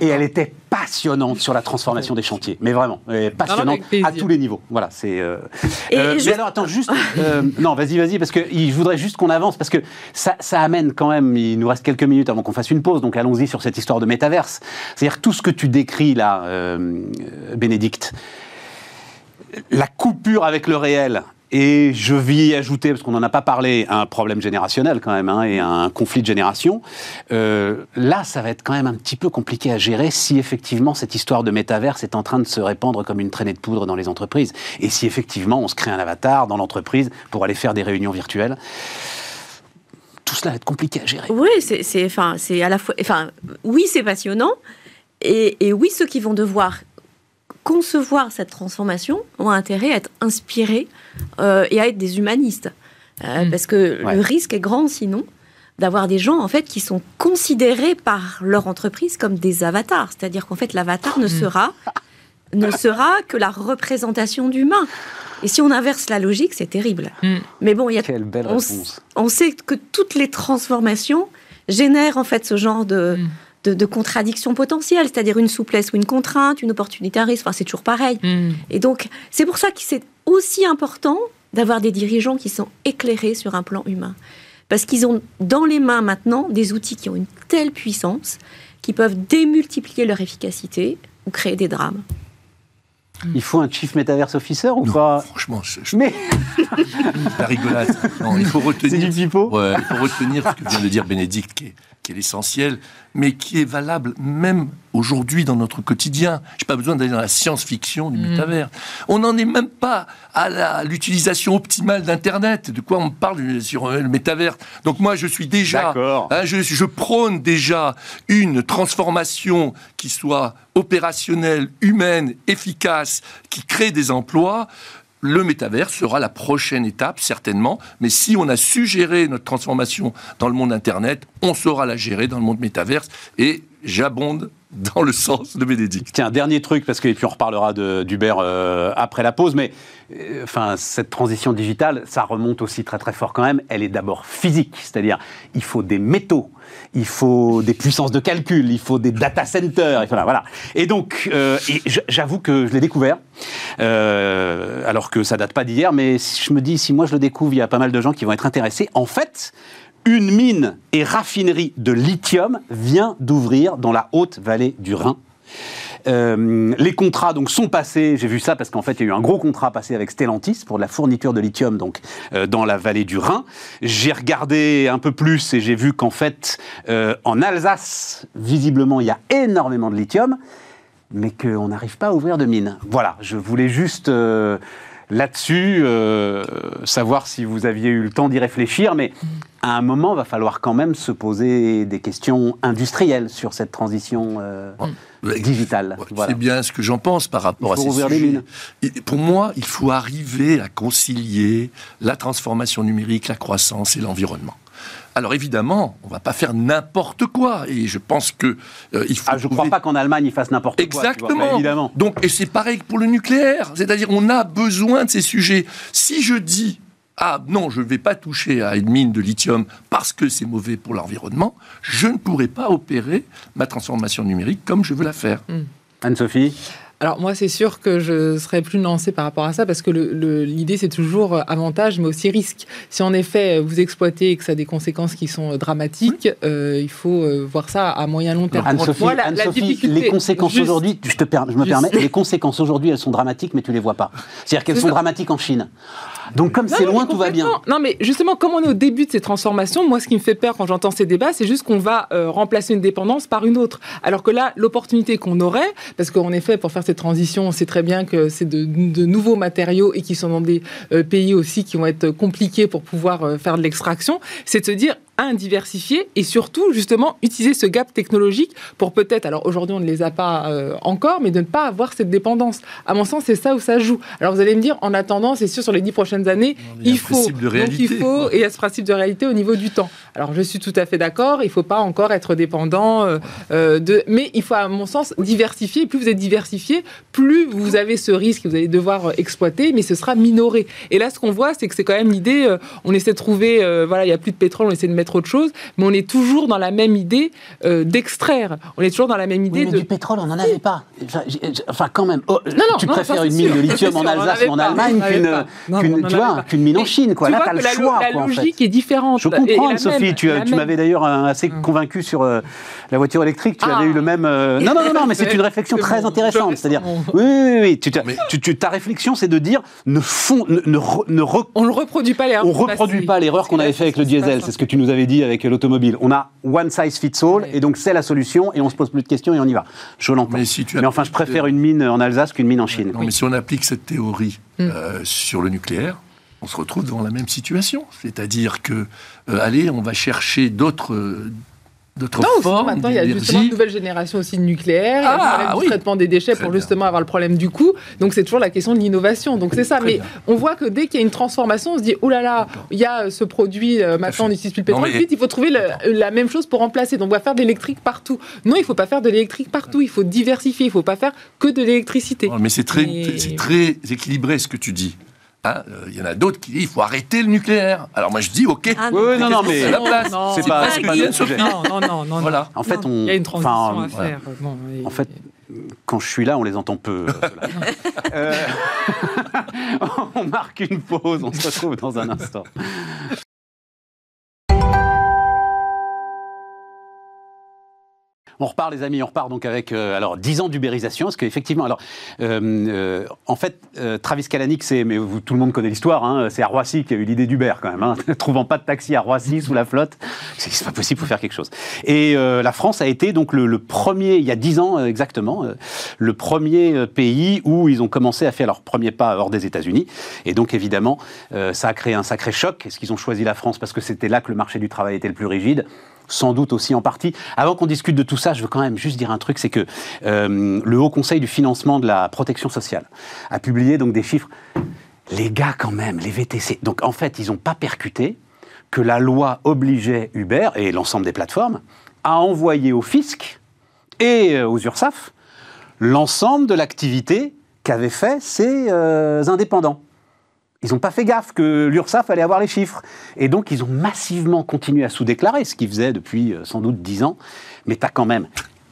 Et elle était passionnante sur la transformation des chantiers, mais vraiment passionnante à tous les niveaux. Voilà, c'est. Euh, euh, mais alors attends, juste. Euh, non, vas-y, vas-y, parce que je voudrais juste qu'on avance, parce que ça, ça, amène quand même. Il nous reste quelques minutes avant qu'on fasse une pause, donc allons-y sur cette histoire de métaverse. C'est-à-dire tout ce que tu décris là, Bénédicte, la coupure avec le réel Et je vis ajouter, parce qu'on n'en a pas parlé, un problème générationnel quand même, hein, et un conflit de génération. Euh, là, ça va être quand même un petit peu compliqué à gérer si effectivement cette histoire de métaverse est en train de se répandre comme une traînée de poudre dans les entreprises. Et si effectivement on se crée un avatar dans l'entreprise pour aller faire des réunions virtuelles tout cela va être compliqué à gérer. Oui, c'est, à la fois, enfin, oui, c'est passionnant, et, oui, ceux qui vont devoir concevoir cette transformation ont intérêt à être inspirés euh, et à être des humanistes. Euh, mm. Parce que le risque est grand sinon d'avoir des gens en fait qui sont considérés par leur entreprise comme des avatars. C'est-à-dire qu'en fait l'avatar ne mm. sera ne sera que la représentation d'humain. Et si on inverse la logique, c'est terrible. Mm. Mais bon, il y a Quelle belle on, on, sait que toutes les transformations génèrent en fait ce genre de de, contradictions potentielles, c'est-à-dire une souplesse ou une contrainte, une opportunité, un risque. Enfin, c'est toujours pareil. Hmm. Et donc, c'est pour ça que c'est aussi important d'avoir des dirigeants qui sont éclairés sur un plan humain. Parce qu'ils ont dans les mains maintenant des outils qui ont une telle puissance qui peuvent démultiplier leur efficacité ou créer des drames. Il faut un chief metaverse officer ou pas? Franchement, je, mais [laughs] la rigolade. il faut [laughs] retenir. Du il faut retenir ce que vient de dire Bénédicte, qui est, qui est l'essentiel, mais qui est valable même aujourd'hui dans notre quotidien. Je n'ai pas besoin d'aller dans la science-fiction du mm. métavers. On n'en est même pas à l'utilisation optimale d'Internet. De quoi on parle sur euh, le métavers Donc moi, je suis déjà, hein, je, je prône déjà une transformation qui soit opérationnelle, humaine, efficace, qui crée des emplois le métavers sera la prochaine étape, certainement. Mais si on a su gérer notre transformation dans le monde Internet, on saura la gérer dans le monde métaverse. Et j'abonde dans le sens de Bénédicte. Tiens, dernier truc, parce que puis on reparlera d'Uber euh, après la pause, mais euh, enfin, cette transition digitale, ça remonte aussi très très fort quand même. Elle est d'abord physique, c'est-à-dire il faut des métaux, il faut des puissances de calcul, il faut des data centers, et voilà. voilà. Et donc, euh, j'avoue que je l'ai découvert, alors que ça date pas d'hier, mais je me dis, si moi je le découvre, il y a pas mal de gens qui vont être intéressés. En fait, une mine et raffinerie de lithium vient d'ouvrir dans la haute vallée du Rhin. Euh, les contrats donc sont passés. J'ai vu ça parce qu'en fait il y a eu un gros contrat passé avec Stellantis pour la fourniture de lithium donc euh, dans la vallée du Rhin. J'ai regardé un peu plus et j'ai vu qu'en fait euh, en Alsace visiblement il y a énormément de lithium, mais qu'on n'arrive pas à ouvrir de mine. Voilà, je voulais juste là-dessus, euh, savoir si vous aviez eu le temps d'y réfléchir, mais à un moment, il va falloir quand même se poser des questions industrielles sur cette transition euh, digitale. C'est bien ce que j'en pense par rapport à ces sujets. Pour moi, il faut arriver à concilier la transformation numérique, la croissance et l'environnement. Alors évidemment, on ne va pas faire n'importe quoi. Et je pense que euh, il faut. Ah, je ne crois pas qu'en Allemagne ils fassent n'importe quoi. Exactement. évidemment. Donc et c'est pareil pour le nucléaire. C'est-à-dire on a besoin de ces sujets. Si je dis ah non, je ne vais pas toucher à une mine de lithium parce que c'est mauvais pour l'environnement, je ne pourrai pas opérer ma transformation numérique comme je veux la faire. Anne-Sophie? Alors moi, c'est sûr que je serais plus nuancée par rapport à ça parce que l'idée, c'est toujours euh, avantage, mais aussi risque. Si en effet vous exploitez et que ça a des conséquences qui sont euh, dramatiques, euh, il faut voir ça à moyen long terme. Anne-Sophie, les conséquences aujourd'hui, je, te je me permets, les conséquences aujourd'hui, elles sont dramatiques, mais tu les vois pas. C'est-à-dire qu'elles sont dramatiques en Chine. Donc comme c'est loin, tout va bien. Non, mais justement, comme on est au début de ces transformations, moi, ce qui me fait peur quand j'entends ces débats, c'est juste qu'on va remplacer une dépendance par une autre. Alors que là, l'opportunité qu'on aurait, parce qu'en effet, pour faire cette transition, on sait très bien que c'est de, nouveaux matériaux et qui sont dans des euh, pays aussi qui vont être compliqués pour pouvoir euh, faire de l'extraction, c'est de se dire un, diversifier et surtout, justement, utiliser ce gap technologique pour peut-être, alors aujourd'hui on ne les a pas euh, encore, mais de ne pas avoir cette dépendance. À mon sens, c'est ça où ça joue. Alors vous allez me dire, en attendant, c'est sûr, sur les dix prochaines années, il, faut. De donc il faut, et il y a ce principe de réalité au niveau du temps. Alors je suis tout à fait d'accord, il ne faut pas encore être dépendant euh, euh, de. Mais il faut, à mon sens, diversifier. plus vous êtes diversifié, plus vous avez ce risque que vous allez devoir exploiter, mais ce sera minoré. Et là, ce qu'on voit, c'est que c'est quand même l'idée, on essaie de trouver, voilà, il n'y a plus de pétrole, on essaie de mettre mettre autre chose, mais on est toujours dans la même idée euh, d'extraire. On est toujours dans la même idée mais de. Du pétrole, on n'en avait pas. Enfin, quand même. Oh, tu préfères une mine de [laughs] lithium en Alsace ou en Allemagne qu'une mine en Chine, quoi. Là, tu as le choix. La logique est différente. Je comprends, Sophie. Tu m'avais d'ailleurs assez hum. convaincu sur la voiture électrique. Tu avais eu le même. Non, non, non, mais c'est une réflexion [laughs] très intéressante. C'est-à-dire, oui, oui, oui. Ta réflexion, c'est de dire ne font, ne, on ne reproduit pas l'erreur. On reproduit pas l'erreur qu'on avait fait avec le diesel. C'est ce que tu nous avais dit avec l'automobile. On a one size fits all, et donc c'est la solution, et on se pose plus de questions et on y va. Je l'entends. Mais, si mais enfin, je préfère une mine en Alsace qu'une mine en Chine. Non, mais si on applique cette théorie mm. euh, sur le nucléaire, on se retrouve devant la même situation. C'est-à-dire que, euh, allez, on va chercher d'autres d'autres formes. Maintenant, il y a justement une nouvelle génération aussi de nucléaire, il y a le ah, traitement des déchets pour justement avoir le problème du coût. Donc c'est toujours la question de l'innovation. Donc c'est ça. Mais on voit que dès qu'il y a une transformation, on se dit oh là là, il y a euh, ce produit, euh, maintenant on n'utilise plus le pétrole. Vite, il faut trouver la même chose pour remplacer. Donc on va faire de l'électrique partout. Non, il ne faut pas faire de l'électrique partout. Il faut diversifier. Il ne faut pas faire que de l'électricité. mais c'est très, c'est très équilibré ce que tu dis. Hein, euh, il y en a d'autres qui disent il faut arrêter le nucléaire. Alors moi je dis ok. Ah, oui, non, non, mais c'est la place. C'est pas, pas le sujet. Non, non, non, non. Voilà. En fait, on. Il y a une transition à faire. En fait, quand je suis là, on les entend peu. euh, [laughs] on marque une pause. On se retrouve dans un instant. On repart, les amis, on repart donc avec euh, alors 10 ans d'ubérisation, parce qu'effectivement, alors euh, euh, en fait, Travis Kalanick, c'est, mais vous, tout le monde connaît l'histoire, hein, c'est à Roissy qui a eu l'idée d'Uber quand même, hein, [laughs] trouvant pas de taxi à Roissy sous la flotte, c'est, pas possible, pour faire quelque chose. Et la France a été donc le, premier, il y a 10 ans exactement, le premier pays où ils ont commencé à faire leur premier pas hors des États-Unis. Et donc évidemment, ça a créé un sacré choc. Est-ce qu'ils ont choisi la France parce que c'était là que le marché du travail était le plus rigide sans doute aussi en partie. Avant qu'on discute de tout ça, je veux quand même juste dire un truc, c'est que euh, le Haut Conseil du financement de la protection sociale a publié des chiffres. Les gars, quand même, les VTC. Donc en fait, ils n'ont pas percuté que la loi obligeait Uber et l'ensemble des plateformes à envoyer au fisc et euh, aux URSAF l'ensemble de l'activité qu'avaient fait ces euh, indépendants. Ils n'ont pas fait gaffe que l'URSSAF allait avoir les chiffres. Et donc, ils ont massivement continué à sous-déclarer, ce qu'ils faisaient depuis euh, sans doute 10 ans. Mais tu as quand même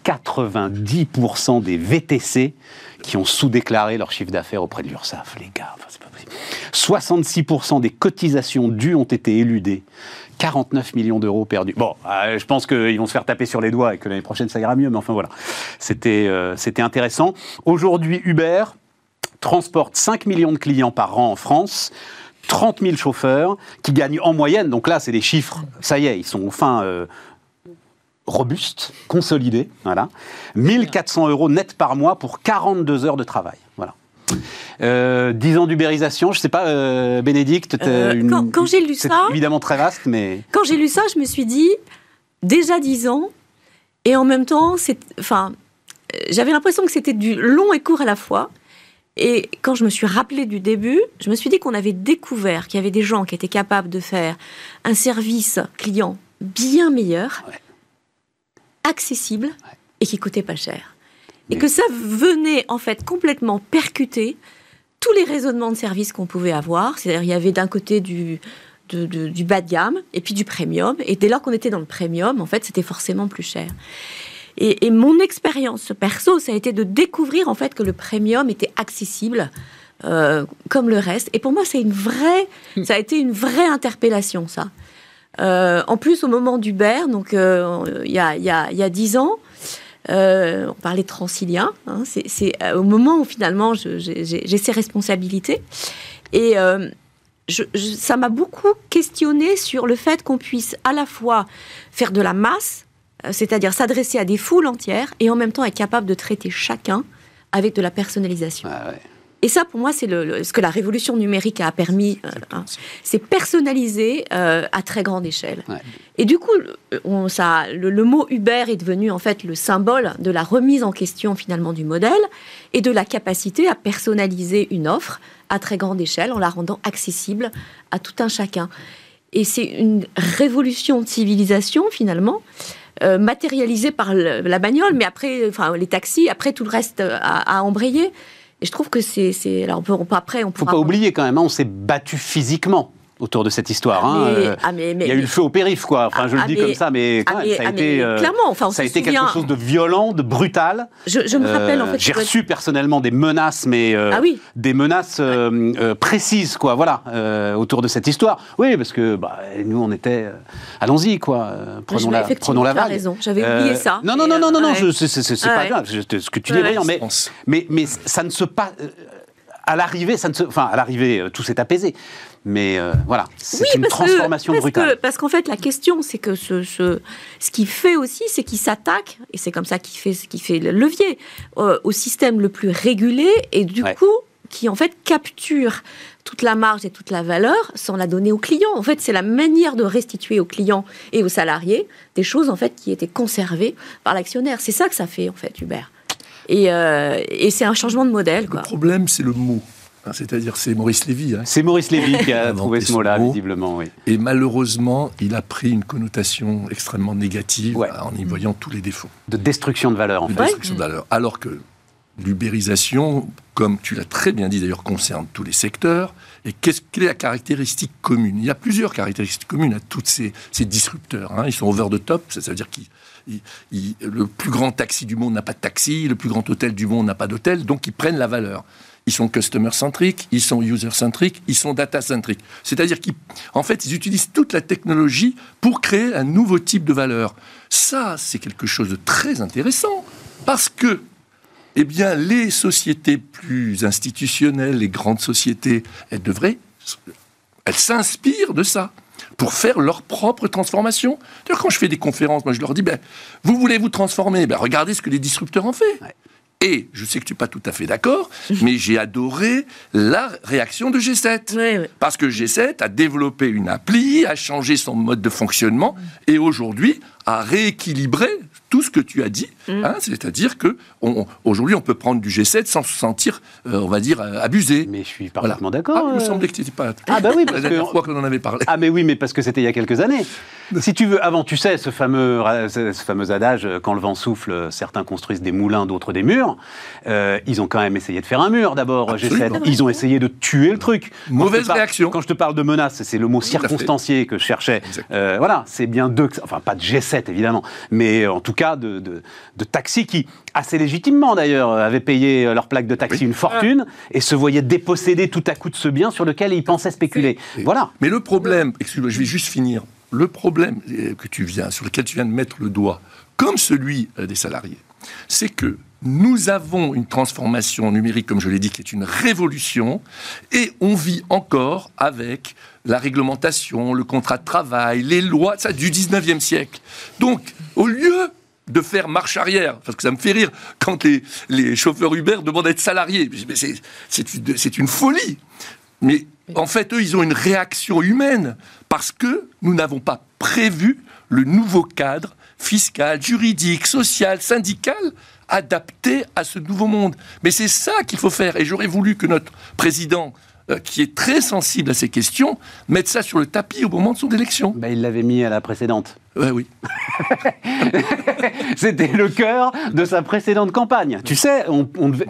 90% des VTC qui ont sous-déclaré leur chiffre d'affaires auprès de l'URSSAF, les gars. Enfin, pas possible. 66% des cotisations dues ont été éludées. 49 millions d'euros perdus. Bon, euh, je pense qu'ils vont se faire taper sur les doigts et que l'année prochaine ça ira mieux, mais enfin voilà. C'était euh, intéressant. Aujourd'hui, Uber, transporte 5 millions de clients par an en France. 30 000 chauffeurs qui gagnent en moyenne, donc là c'est des chiffres, ça y est, ils sont enfin euh, robustes, consolidés, voilà. 1400 euros net par mois pour 42 heures de travail, voilà. Euh, 10 ans d'ubérisation, je sais pas, euh, Bénédicte, euh, quand, j'ai lu ça, évidemment très vaste, mais quand j'ai lu ça, je me suis dit déjà 10 ans, et en même temps, c'est, enfin, j'avais l'impression que c'était du long et court à la fois. Et quand je me suis rappelé du début, je me suis dit qu'on avait découvert qu'il y avait des gens qui étaient capables de faire un service client bien meilleur, accessible et qui coûtait pas cher. Et que ça venait en fait complètement percuter tous les raisonnements de service qu'on pouvait avoir. C'est-à-dire il y avait d'un côté du, du bas de gamme et puis du premium. Et dès lors qu'on était dans le premium, en fait, c'était forcément plus cher. Et, mon expérience perso, ça a été de découvrir en fait que le premium était accessible. Euh, comme le reste. Et pour moi, c'est une vraie, ça a été une vraie interpellation, ça. Euh, en plus, au moment d'Uber, donc euh, il y, a, y, a, 10 ans, on parlait de transilien. Hein, c'est au moment où finalement j'ai ces responsabilités. Et ça m'a beaucoup questionné sur le fait qu'on puisse à la fois faire de la masse, euh, c'est-à-dire s'adresser à des foules entières et en même temps être capable de traiter chacun avec de la personnalisation. Ah et ça, pour moi, c'est ce que la révolution numérique a permis. Euh, hein. c'est personnaliser euh, à très grande échelle. Et du coup, on, ça, le, mot Uber est devenu en fait le symbole de la remise en question finalement du modèle et de la capacité à personnaliser une offre à très grande échelle en la rendant accessible à tout un chacun. Et c'est une révolution de civilisation finalement euh, matérialisé par la bagnole, mais après, enfin, les taxis, après tout le reste a, embrayé. Et je trouve que c'est. Alors, on peut, après, on Faut pas oublier quand même, hein, on s'est battu physiquement autour de cette histoire. Ah, hein, euh, ah, il y a eu le feu au périph, quoi. Enfin, je le dis comme ça, mais, quand même, ça a été, clairement, enfin, ça a été quelque chose de violent, de brutal. Je, me rappelle, en fait. J'ai reçu personnellement des menaces, mais oui. des menaces précises, quoi. Voilà, autour de cette histoire. Oui, parce que bah, nous, on était. Allons-y, quoi. prenons la, prenons la vague. raison. J'avais oublié ça. Non, non, non, non, non, non, c'est pas grave. Ce que tu dis, mais, mais, mais ça ne se passe à l'arrivée, ça ne se, enfin, à l'arrivée, euh, tout s'est apaisé. Mais euh, voilà, c'est une transformation parce brutale. Que, parce qu'en fait, la question, c'est que ce, ce, ce qu'il fait aussi, c'est qu'il s'attaque, et c'est comme ça qu'il fait, qu'il fait le levier, euh, au système le plus régulé, et du coup, qui en fait capture toute la marge et toute la valeur sans la donner aux clients. En fait, c'est la manière de restituer aux clients et aux salariés des choses en fait qui étaient conservées par l'actionnaire. C'est ça que ça fait en fait Uber. Euh, et, c'est un changement de modèle. Le problème, c'est le mot. Hein, c'est-à-dire, c'est Maurice Lévy. Hein. C'est Maurice Lévy qui a [laughs] trouvé ce mot-là, visiblement. Oui. Et malheureusement, il a pris une connotation extrêmement négative en y voyant tous les défauts. De destruction de valeur, en de Destruction de valeur. Alors que l'ubérisation, comme tu l'as très bien dit d'ailleurs, concerne tous les secteurs. Et qu'est-ce quelle est la caractéristique commune? Il y a plusieurs caractéristiques communes à tous ces, disrupteurs. Hein. Ils sont over the top, ça veut dire qu'ils le plus grand taxi du monde n'a pas de taxi, le plus grand hôtel du monde n'a pas d'hôtel, donc ils prennent la valeur. Ils sont customer-centriques, ils sont user-centriques, ils sont data-centriques. C'est-à-dire qu'en fait, ils utilisent toute la technologie pour créer un nouveau type de valeur. Ça, c'est quelque chose de très intéressant, parce que eh bien, les sociétés plus institutionnelles, les grandes sociétés, elles devraient, elles s'inspirent de ça pour faire leur propre transformation. Quand je fais des conférences, moi je leur dis, ben, vous voulez vous transformer, ben, regardez ce que les disrupteurs ont fait. Et je sais que tu n'es pas tout à fait d'accord, [laughs] mais j'ai adoré la réaction de G7. Parce que G7 a développé une appli, a changé son mode de fonctionnement, et aujourd'hui a rééquilibré tout ce que tu as dit. Mm. Hein, c'est-à-dire que aujourd'hui, on peut prendre du G7 sans se sentir, euh, on va dire, euh, abusé. Mais je suis parfaitement d'accord. Ah, il me euh. semblait que tu n'étais pas. Ah, bah oui, [laughs] parce la dernière fois qu'on en avait parlé. Ah, mais oui, mais parce que c'était il y a quelques années. [laughs] si tu veux, avant, tu sais, ce fameux, ce fameux adage, quand le vent souffle, certains construisent des moulins, d'autres des murs. ils ont quand même essayé de faire un mur d'abord, G7. Ils ont essayé de tuer le truc. Mauvaise réaction. Quand je te parle de menace, c'est le mot circonstancié que je cherchais. voilà, c'est bien deux, enfin pas de G7 évidemment, mais en tout cas de, de, taxis qui, assez légitimement d'ailleurs, avaient payé leur plaque de taxi une fortune et se voyaient déposséder tout à coup de ce bien sur lequel ils pensaient spéculer. Voilà. Mais le problème, excuse-moi, je vais juste finir. Le problème que tu viens, sur lequel tu viens de mettre le doigt, comme celui euh, des salariés, c'est que nous avons une transformation numérique, comme je l'ai dit, qui est une révolution, et on vit encore avec la réglementation, le contrat de travail, les lois, ça du 19e siècle. Donc, au lieu de faire marche arrière, parce que ça me fait rire quand les, chauffeurs Uber demandent à être salariés. C'est une folie. Mais en fait, eux, ils ont une réaction humaine parce que nous n'avons pas prévu le nouveau cadre fiscal, juridique, social, syndical adapté à ce nouveau monde. Mais c'est ça qu'il faut faire. Et j'aurais voulu que notre président euh, qui est très sensible à ces questions, mette ça sur le tapis au moment de son élection. Ben, il l'avait mis à la précédente. Ouais, oui. [laughs] C'était le cœur de sa précédente campagne. Tu sais, on, on devait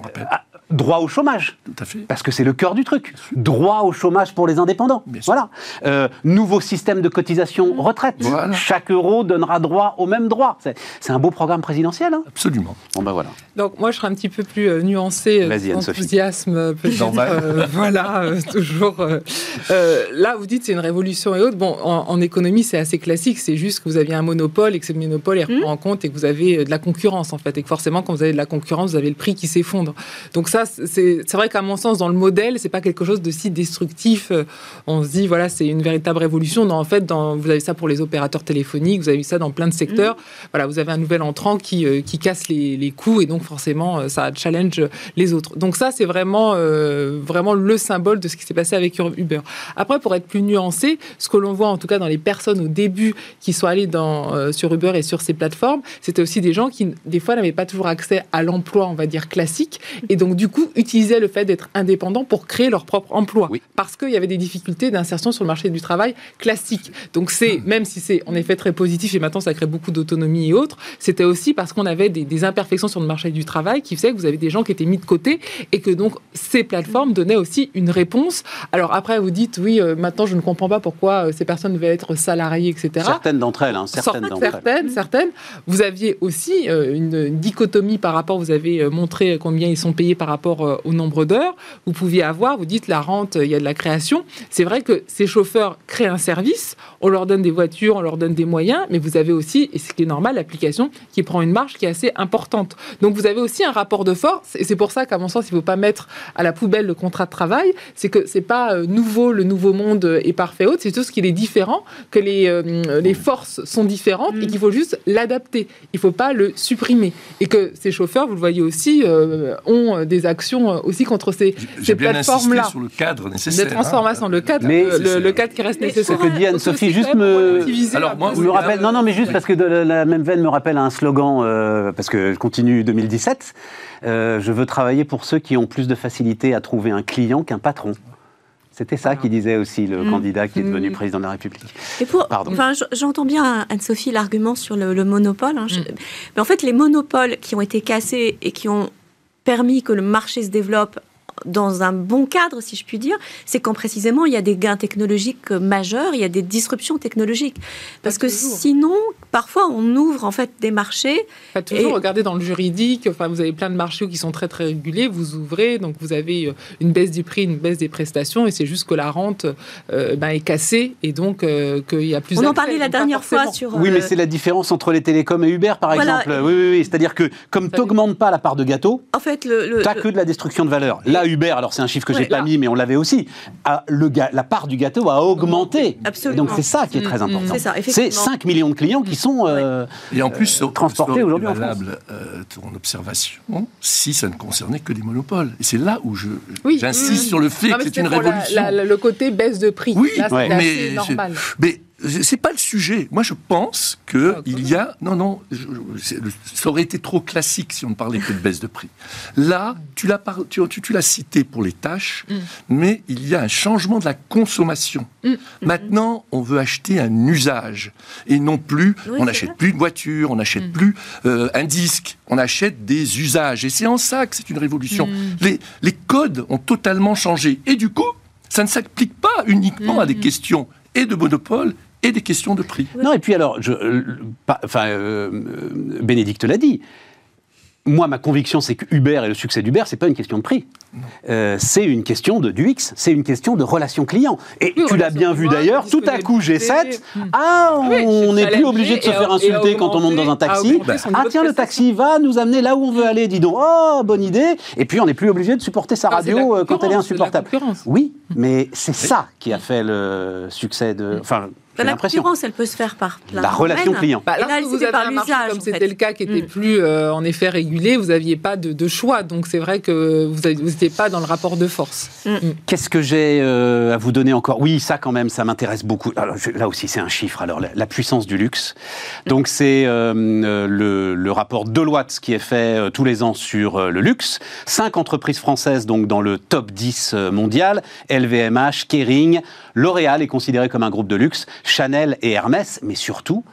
droit au chômage. Tout à fait. Parce que c'est le cœur du truc. Droit au chômage pour les indépendants. voilà. Euh, nouveau système de cotisation mmh. retraite. Chaque euro donnera droit au même droit. C'est un beau programme présidentiel. Hein. Absolument. Bon ben voilà. Donc moi je serai un petit peu plus euh, nuancé. Euh, enthousiasme peut-être. [laughs] voilà, toujours. là vous dites c'est une révolution et autres. Bon, en, économie c'est assez classique. C'est juste que vous aviez un monopole et que ce monopole est mmh. en compte et que vous avez de la concurrence en fait. Et que forcément quand vous avez de la concurrence vous avez le prix qui s'effondre. Donc ça c'est vrai qu'à mon sens, dans le modèle, c'est pas quelque chose de si destructif. Euh, on se dit, voilà, c'est une véritable révolution. Non, en fait, dans, vous avez ça pour les opérateurs téléphoniques, vous avez ça dans plein de secteurs. Mmh. Voilà, vous avez un nouvel entrant qui, euh, qui casse les, les, coûts et donc forcément, euh, ça challenge les autres. Donc ça, c'est vraiment, vraiment le symbole de ce qui s'est passé avec Uber. Après, pour être plus nuancé, ce que l'on voit en tout cas dans les personnes au début qui sont allées dans, sur Uber et sur ces plateformes, c'était aussi des gens qui, des fois, n'avaient pas toujours accès à l'emploi, on va dire, classique. Et donc, du du coup utilisaient le fait d'être indépendants pour créer leur propre emploi. Parce qu'il y avait des difficultés d'insertion sur le marché du travail classique. Donc c'est, même si c'est en effet très positif et maintenant ça crée beaucoup d'autonomie et autres, c'était aussi parce qu'on avait des, des, imperfections sur le marché du travail qui faisaient que vous avez des gens qui étaient mis de côté et que donc ces plateformes donnaient aussi une réponse. Alors après, vous dites, oui, euh, maintenant je ne comprends pas pourquoi euh, ces personnes devaient être salariées, etc. Certaines d'entre elles, hein, certaines d'entre elles. Certaines, Vous aviez aussi euh, une, dichotomie par rapport, vous avez montré combien ils sont payés par rapport au nombre d'heures. Vous pouviez avoir, vous dites, la rente, il y a de la création. C'est vrai que ces chauffeurs créent un service, on leur donne des voitures, on leur donne des moyens, mais vous avez aussi, et ce qui est normal, l'application qui prend une marge qui est assez importante. Donc vous avez aussi un rapport de force, et c'est pour ça qu'à mon sens, il ne faut pas mettre à la poubelle le contrat de travail. C'est que c'est pas euh, nouveau, le nouveau monde est parfait autre, c'est tout ce qui est différent, que les, euh, les forces sont différentes et mm. qu'il faut juste l'adapter. Il ne faut pas le supprimer. Et que ces chauffeurs, vous le voyez aussi, euh, ont des actions aussi contre ces, ces plateformes-là. sur le cadre nécessaire. De transformation, le cadre, mais le, cadre qui reste nécessaire. Ce que dit Anne-Sophie, juste me... Alors, moi, me rappelle, non, non, mais juste parce que de la même veine me rappelle un slogan, parce que je continue 2017. Euh, je veux travailler pour ceux qui ont plus de facilité à trouver un client qu'un patron. C'était ça qui disait aussi le mmh. candidat qui est devenu mmh. président de la République. J'entends bien, Anne-Sophie, l'argument sur le, monopole. Hein. Mmh. Mais en fait, les monopoles qui ont été cassés et qui ont permis que le marché se développe dans un bon cadre, si je puis dire, c'est quand précisément il y a des gains technologiques majeurs, il y a des disruptions technologiques. Parce que sinon, parfois, on ouvre en fait des marchés. Pas toujours, regardez dans le juridique, enfin, vous avez plein de marchés qui sont très très régulés, vous ouvrez, donc vous avez euh, une baisse du prix, une baisse des prestations, et c'est juste que la rente euh, ben, est cassée, et donc euh, qu'il y a plus On en parlait la dernière fois sur... Oui, mais c'est la différence entre les télécoms et Uber, par exemple. Oui, oui, oui. c'est-à-dire que comme tu n'augmentes pas la part de gâteau, en fait, le, tu n'as que de la destruction de valeur. Là, Uber, alors c'est un chiffre que j'ai pas mis, mais on l'avait aussi, le, la part du gâteau a augmenté. Absolument. donc c'est ça qui est très mm, mm. important. C'est 5 millions de clients qui sont euh, Et en plus, transportés aujourd'hui en France. Euh, ton observation, si ça ne concernait que des monopoles. Et c'est là où je j'insiste sur le fait que c'est une révolution. le côté baisse de prix. Oui, mais, normal. mais c'est pas le sujet. Moi, je pense que ah, il y a non non, ça aurait été trop classique si on ne parlait que de baisse de prix. Là, tu l'as tu, tu, l'as cité pour les tâches, mm. mais il y a un changement de la consommation. Mm. Mm. Maintenant, on veut acheter un usage et non plus, on n'achète plus une voiture, on n'achète plus euh, un disque, on achète des usages. Et c'est en ça que c'est une révolution. Les, les codes ont totalement changé et du coup, ça ne s'applique pas uniquement à des questions et de monopole et des questions de prix. Non, et puis alors, je, euh, enfin, euh, euh, Bénédicte l'a dit. Moi, ma conviction, c'est que Uber et le succès d'Uber, c'est pas une question de prix. c'est une question de du X, c'est une question de relation client. Et tu l'as bien vu d'ailleurs, tout à coup G7, ah, on n'est plus obligé de se faire insulter quand on monte dans un taxi. Ah tiens, le taxi va nous amener là où on veut aller, dis donc, oh, bonne idée. Et puis on n'est plus obligé de supporter sa ah, radio quand elle est insupportable. oui, mais c'est ça qui a fait le succès de... Enfin, la concurrence, elle peut se faire par La relation client. Bah, vous avez un marché comme c'était le cas qui était mm. plus euh, en effet régulé, vous n'aviez pas de, choix. Donc c'est vrai que vous n'étiez pas dans le rapport de force. Mm. Mm. Qu'est-ce que j'ai euh, à vous donner encore? Oui, ça quand même, ça m'intéresse beaucoup. Alors, là aussi, c'est un chiffre. Alors la, puissance du luxe. Donc c'est euh, le, le, rapport Deloitte qui est fait tous les ans sur le luxe. Cinq entreprises françaises donc dans le top 10 mondial. LVMH, Kering, L'Oréal est considéré comme un groupe de luxe, Chanel et Hermès, mais surtout,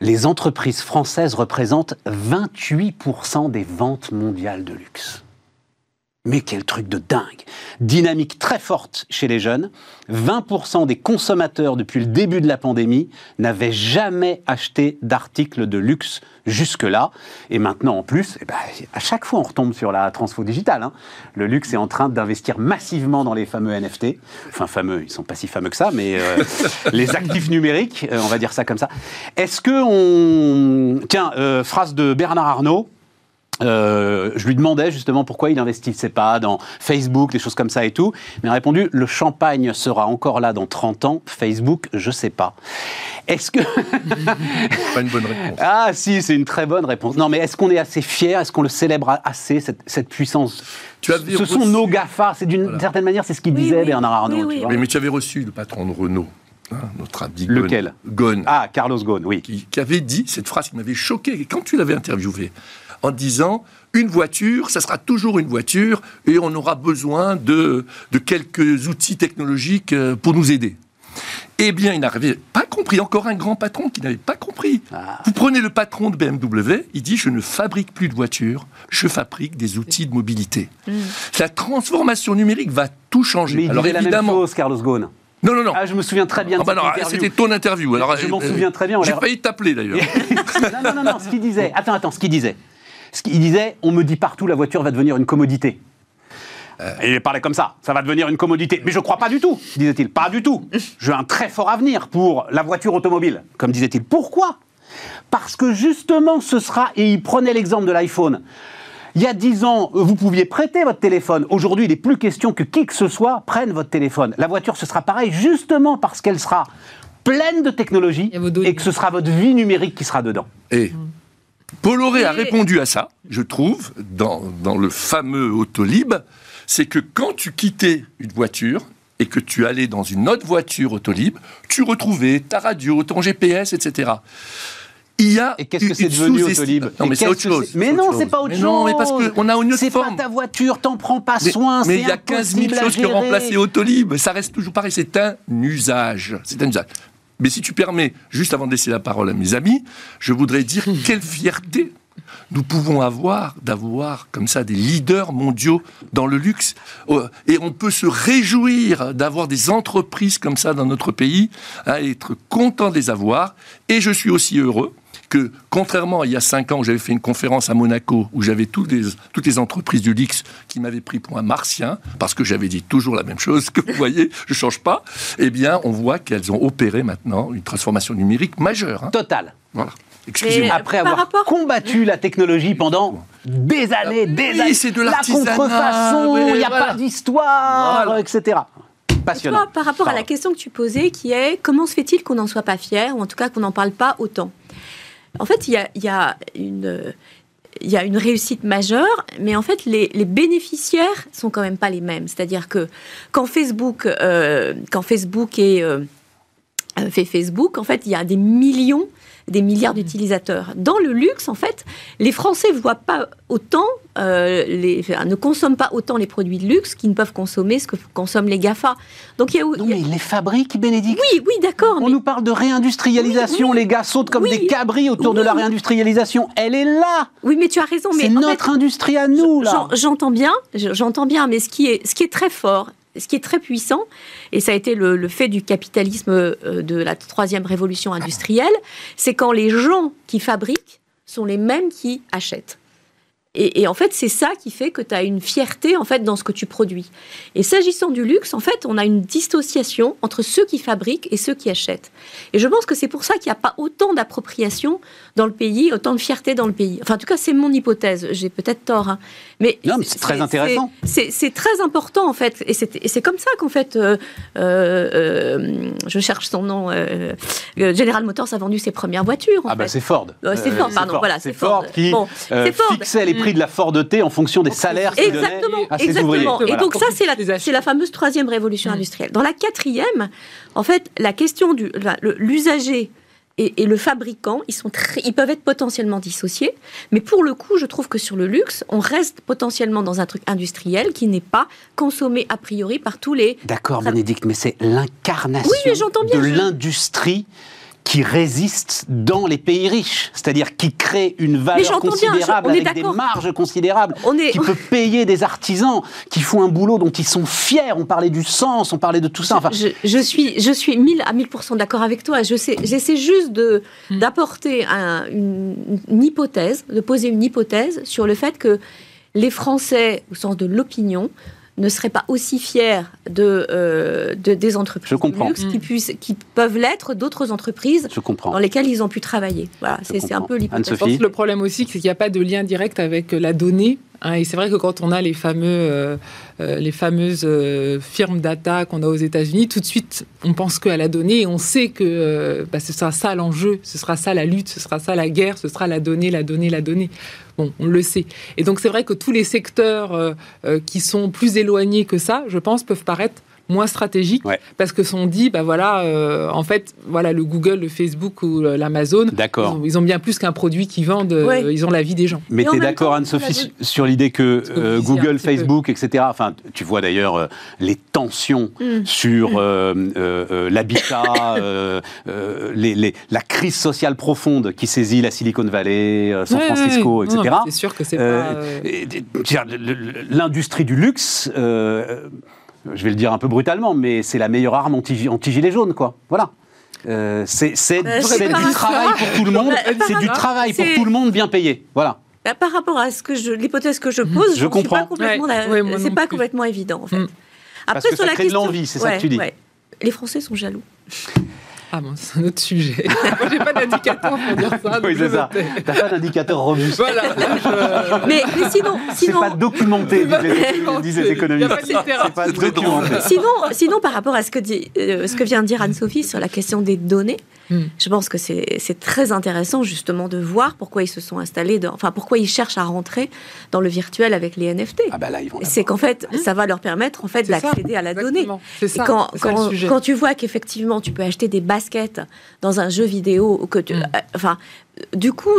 les entreprises françaises représentent 28% des ventes mondiales de luxe. Mais quel truc de dingue Dynamique très forte chez les jeunes. 20% des consommateurs depuis le début de la pandémie n'avaient jamais acheté d'articles de luxe jusque-là. Et maintenant, en plus, eh ben, à chaque fois, on retombe sur la transfo digitale. Hein. Le luxe est en train d'investir massivement dans les fameux NFT. Enfin, fameux, ils sont pas si fameux que ça, mais euh, [laughs] les actifs numériques, euh, on va dire ça comme ça. Est-ce que on... Tiens, euh, phrase de Bernard Arnault. Euh, je lui demandais justement pourquoi il n'investissait pas dans Facebook, des choses comme ça et tout. Mais il a répondu le champagne sera encore là dans 30 ans. Facebook, je sais pas. Est-ce que. [laughs] pas une bonne réponse. Ah, si, c'est une très bonne réponse. Non, mais est-ce qu'on est assez fier? Est-ce qu'on le célèbre assez, cette, puissance? Tu Ce sont nos GAFA. C'est d'une certaine manière, c'est ce qu'il disait, Bernard Arnault. mais, tu avais reçu le patron de Renault. Hein, notre ami Lequel? Ghosn. Ah, Carlos Ghosn, oui. Qui, qui, avait dit cette phrase qui m'avait choqué. Et quand tu l'avais interviewé, en disant une voiture, ça sera toujours une voiture et on aura besoin de, de quelques outils technologiques euh, pour nous aider. Eh bien, il n'avait pas compris. Encore un grand patron qui n'avait pas compris. Ah. Vous prenez le patron de BMW, il dit Je ne fabrique plus de voitures, je fabrique des outils de mobilité. Hmm. La transformation numérique va tout changer. Mais il Alors évidemment. La même chose, Carlos Ghosn. Non, non, non. Ah, je me souviens très bien de ah bah C'était ton interview. Alors, je m'en euh, souviens très bien. J'ai failli t'appeler d'ailleurs. [laughs] non, non, non, non, ce qu'il disait. Attends, attends, ce qu'il disait. Ce qu'il disait, on me dit partout, la voiture va devenir une commodité. Euh, il parlait comme ça, ça va devenir une commodité. Mais je ne crois pas du tout, disait-il. Pas du tout. J'ai un très fort avenir pour la voiture automobile, comme disait-il. Pourquoi? Parce que justement, ce sera, et il prenait l'exemple de l'iPhone. Il y a dix ans, vous pouviez prêter votre téléphone. Aujourd'hui, il n'est plus question que qui que ce soit prenne votre téléphone. La voiture, ce sera pareil, justement parce qu'elle sera pleine de technologie et que ce sera votre vie numérique qui sera dedans. Et Bolloré a répondu à ça, je trouve, dans, dans le fameux Autolib c'est que quand tu quittais une voiture et que tu allais dans une autre voiture Autolib, tu retrouvais ta radio, ton GPS, etc. Il y a et qu'est-ce que c'est devenu Autolib? Non, mais c'est autre chose. Mais non, c'est pas autre chose. Non, mais parce qu'on a une autre C'est pas ta voiture, t'en prends pas soin. Mais il y a 15 000 choses qui ont remplacé Autolib. Ça reste toujours pareil. C'est un usage. C'est un usage. Mais si tu permets, juste avant de laisser la parole à mes amis, je voudrais dire [laughs] quelle fierté nous pouvons avoir, d'avoir comme ça des leaders mondiaux dans le luxe. Euh, et on peut se réjouir d'avoir des entreprises comme ça dans notre pays, à être content de les avoir. Et je suis aussi heureux que, contrairement à il y a cinq ans où j'avais fait une conférence à Monaco, où j'avais toutes les, toutes les entreprises du luxe qui m'avaient pris pour un martien, parce que j'avais dit toujours la même chose, que vous voyez, [laughs] je ne change pas, eh bien, on voit qu'elles ont opéré maintenant une transformation numérique majeure. Hein. Total. Voilà. Après avoir combattu la technologie pendant des années, des années, c'est de la contrefaçon, il n'y a pas d'histoire, etc. Passionnant. par rapport à la question que tu posais, qui est comment se fait-il qu'on n'en soit pas fier, ou en tout cas qu'on n'en parle pas autant? En fait, il y a, une réussite majeure, mais en fait, les, bénéficiaires sont quand même pas les mêmes. C'est-à-dire que quand Facebook, euh, est, euh, fait Facebook, en fait, il y a des millions des milliards mmh. d'utilisateurs. Dans le luxe, en fait, les Français voient pas autant, euh, les, ne consomment pas autant les produits de luxe qu'ils ne peuvent consommer ce que consomment les GAFA. Donc il y a, non, mais les fabriques, Bénédicte. Oui, oui, d'accord. On nous parle de réindustrialisation, les gars sautent comme des cabris autour de la réindustrialisation. Elle est là. Oui, mais tu as raison. C'est notre industrie à nous, là. J'entends bien, j'entends bien, mais ce qui est, ce qui est très fort, ce qui est très puissant, et ça a été le, fait du capitalisme euh, de la troisième révolution industrielle, c'est quand les gens qui fabriquent sont les mêmes qui achètent. Et, en fait, c'est ça qui fait que tu as une fierté en fait dans ce que tu produis. Et s'agissant du luxe, en fait, on a une dissociation entre ceux qui fabriquent et ceux qui achètent. Et je pense que c'est pour ça qu'il n'y a pas autant d'appropriation dans le pays, autant de fierté dans le pays. Enfin, en tout cas, c'est mon hypothèse. J'ai peut-être tort, hein. mais, c'est très intéressant. C'est très important en fait, et c'est comme ça qu'en fait, euh, euh, euh, je cherche son nom. General Motors a vendu ses premières voitures. ah bah c'est Ford. c'est Ford, pardon. Voilà, c'est Ford, qui fixait les prix de la Ford T en fonction des salaires qu'il donnait à ses exactement. Et donc ça, c'est la, la, fameuse troisième révolution mm. industrielle. Dans la quatrième, en fait, la question du l'usager et, le fabricant, ils, sont ils peuvent être potentiellement dissociés. Mais pour le coup, je trouve que sur le luxe, on reste potentiellement dans un truc industriel qui n'est pas consommé a priori par tous les... D'accord, Bénédicte, mais c'est l'incarnation de l'industrie qui résiste dans les pays riches, c'est-à-dire qui crée une valeur considérable avec des marges considérables, qui peut payer des artisans qui font un boulot dont ils sont fiers. On parlait du sens, on parlait de tout ça. Enfin, je, suis, je suis 1000 à 1000% d'accord avec toi. Je sais, j'essaie juste de hmm. d'apporter une, une hypothèse, de poser une hypothèse sur le fait que les Français, au sens de l'opinion, ne seraient pas aussi fiers de, euh, de des entreprises de luxe qui, puissent, qui peuvent l'être d'autres entreprises dans lesquelles ils ont pu travailler. Voilà, c'est un peu l'hypothèse. Le problème aussi, c'est qu'il n'y a pas de lien direct avec la donnée Hein, et c'est vrai que quand on a les, fameux, euh, euh, les fameuses euh, firmes data qu'on a aux États-Unis, tout de suite, on pense qu'à la donnée et on sait que bah, ce sera ça l'enjeu, ce sera ça la lutte, ce sera ça la guerre, ce sera la donnée, la donnée, la donnée. Bon, on le sait. Et donc c'est vrai que tous les secteurs qui sont plus éloignés que ça, je pense, peuvent paraître moins stratégiques, parce que sont dit, bah voilà, euh, en fait, voilà, le Google, le Facebook ou l'Amazon, ils, ils, ont bien plus qu'un produit qu'ils vendent, euh, ils ont la vie des gens. Mais tu es d'accord, Anne-Sophie, sur l'idée que euh, Google, Facebook, etc., enfin, tu vois d'ailleurs les tensions sur l'habitat, la crise sociale profonde qui saisit la Silicon Valley, San Francisco, etc. C'est sûr que c'est pas... L'industrie du luxe je vais le dire un peu brutalement, mais c'est la meilleure arme anti-gilet jaune, quoi. Voilà. Euh, c'est bah, du travail pour tout le monde. Bah, c'est du travail pour tout le monde bien payé. Voilà. Bah, par rapport à ce que je, l'hypothèse que je pose, je comprends. Pas complètement, c'est pas complètement évident en fait. Mm. Après, Parce que sur ça la crée question, de l'envie, c'est ça que tu dis. Les Français sont jaloux. Ah bon, c'est un autre sujet. [laughs] Moi, j'ai pas d'indicateur pour dire ça. Oui, c'est ça. T'as pas d'indicateur robuste. Voilà. mais, mais, sinon, sinon... c'est pas documenté, disent les économistes. C'est pas documenté. Sinon, sinon, par rapport à ce que, dit, euh, ce que vient de dire Anne-Sophie sur la question des données, Hmm. Je pense que c'est très intéressant justement de voir pourquoi ils se sont installés, enfin pourquoi ils cherchent à rentrer dans le virtuel avec les NFT. Ah bah c'est qu'en fait, ça va leur permettre en fait d'accéder à la donnée. Ça, quand, quand, quand, tu vois qu'effectivement tu peux acheter des baskets dans un jeu vidéo, que tu, hmm. euh, enfin, du coup,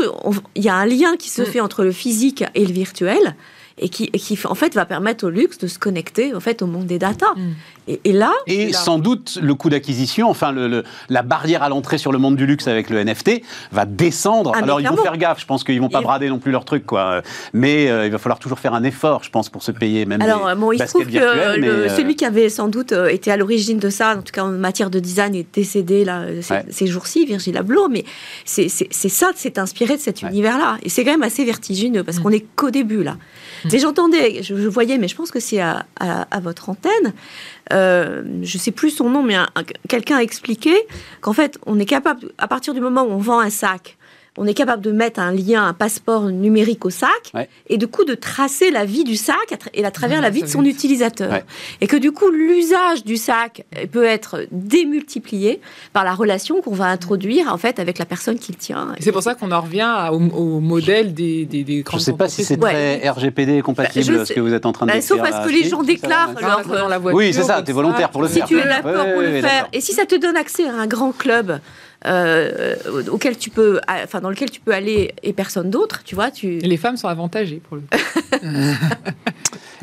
il y a un lien qui se hmm. fait entre le physique et le virtuel et qui, qui, en fait va permettre au luxe de se connecter en fait au monde des data. Mm. Et, là et sans doute le coût d'acquisition, enfin le, la barrière à l'entrée sur le monde du luxe avec le NFT va descendre. Ah, Alors ils vont faire gaffe, je pense qu'ils vont pas brader non plus leur truc quoi. Mais euh, il va falloir toujours faire un effort, je pense, pour se payer même. Alors bon, il se trouve que euh, celui qui avait sans doute euh, été à l'origine de ça, en tout cas en matière de design, est décédé là ces, jours-ci, Virgil Abloh. Mais c'est ça, c'est inspiré de cet univers-là. Et c'est quand même assez vertigineux parce mm. qu'on est qu'au début là. Mais j'entendais, je, voyais, mais je pense que c'est à, votre antenne, euh, je ne sais plus son nom, mais quelqu'un a expliqué qu'en fait, on est capable, à partir du moment où on vend un sac, on est capable de mettre un lien, un passeport numérique au sac, et du coup de tracer la vie du sac et à travers la vie de son utilisateur. Et que du coup, l'usage du sac peut être démultiplié par la relation qu'on va introduire en fait avec la personne qui le tient. C'est pour ça qu'on en revient au, modèle des, des, des Je ne sais pas si c'est très RGPD compatible bah, ce que vous êtes en train de bah, dire. Sauf parce que les gens déclarent leur... Oui, c'est ça, tu es volontaire pour le faire. Si tu es d'accord pour le faire, et si ça te donne accès à un grand club euh, auquel tu peux, enfin dans lequel tu peux aller et personne d'autre, tu vois. Tu... Les femmes sont avantagées pour le. [laughs]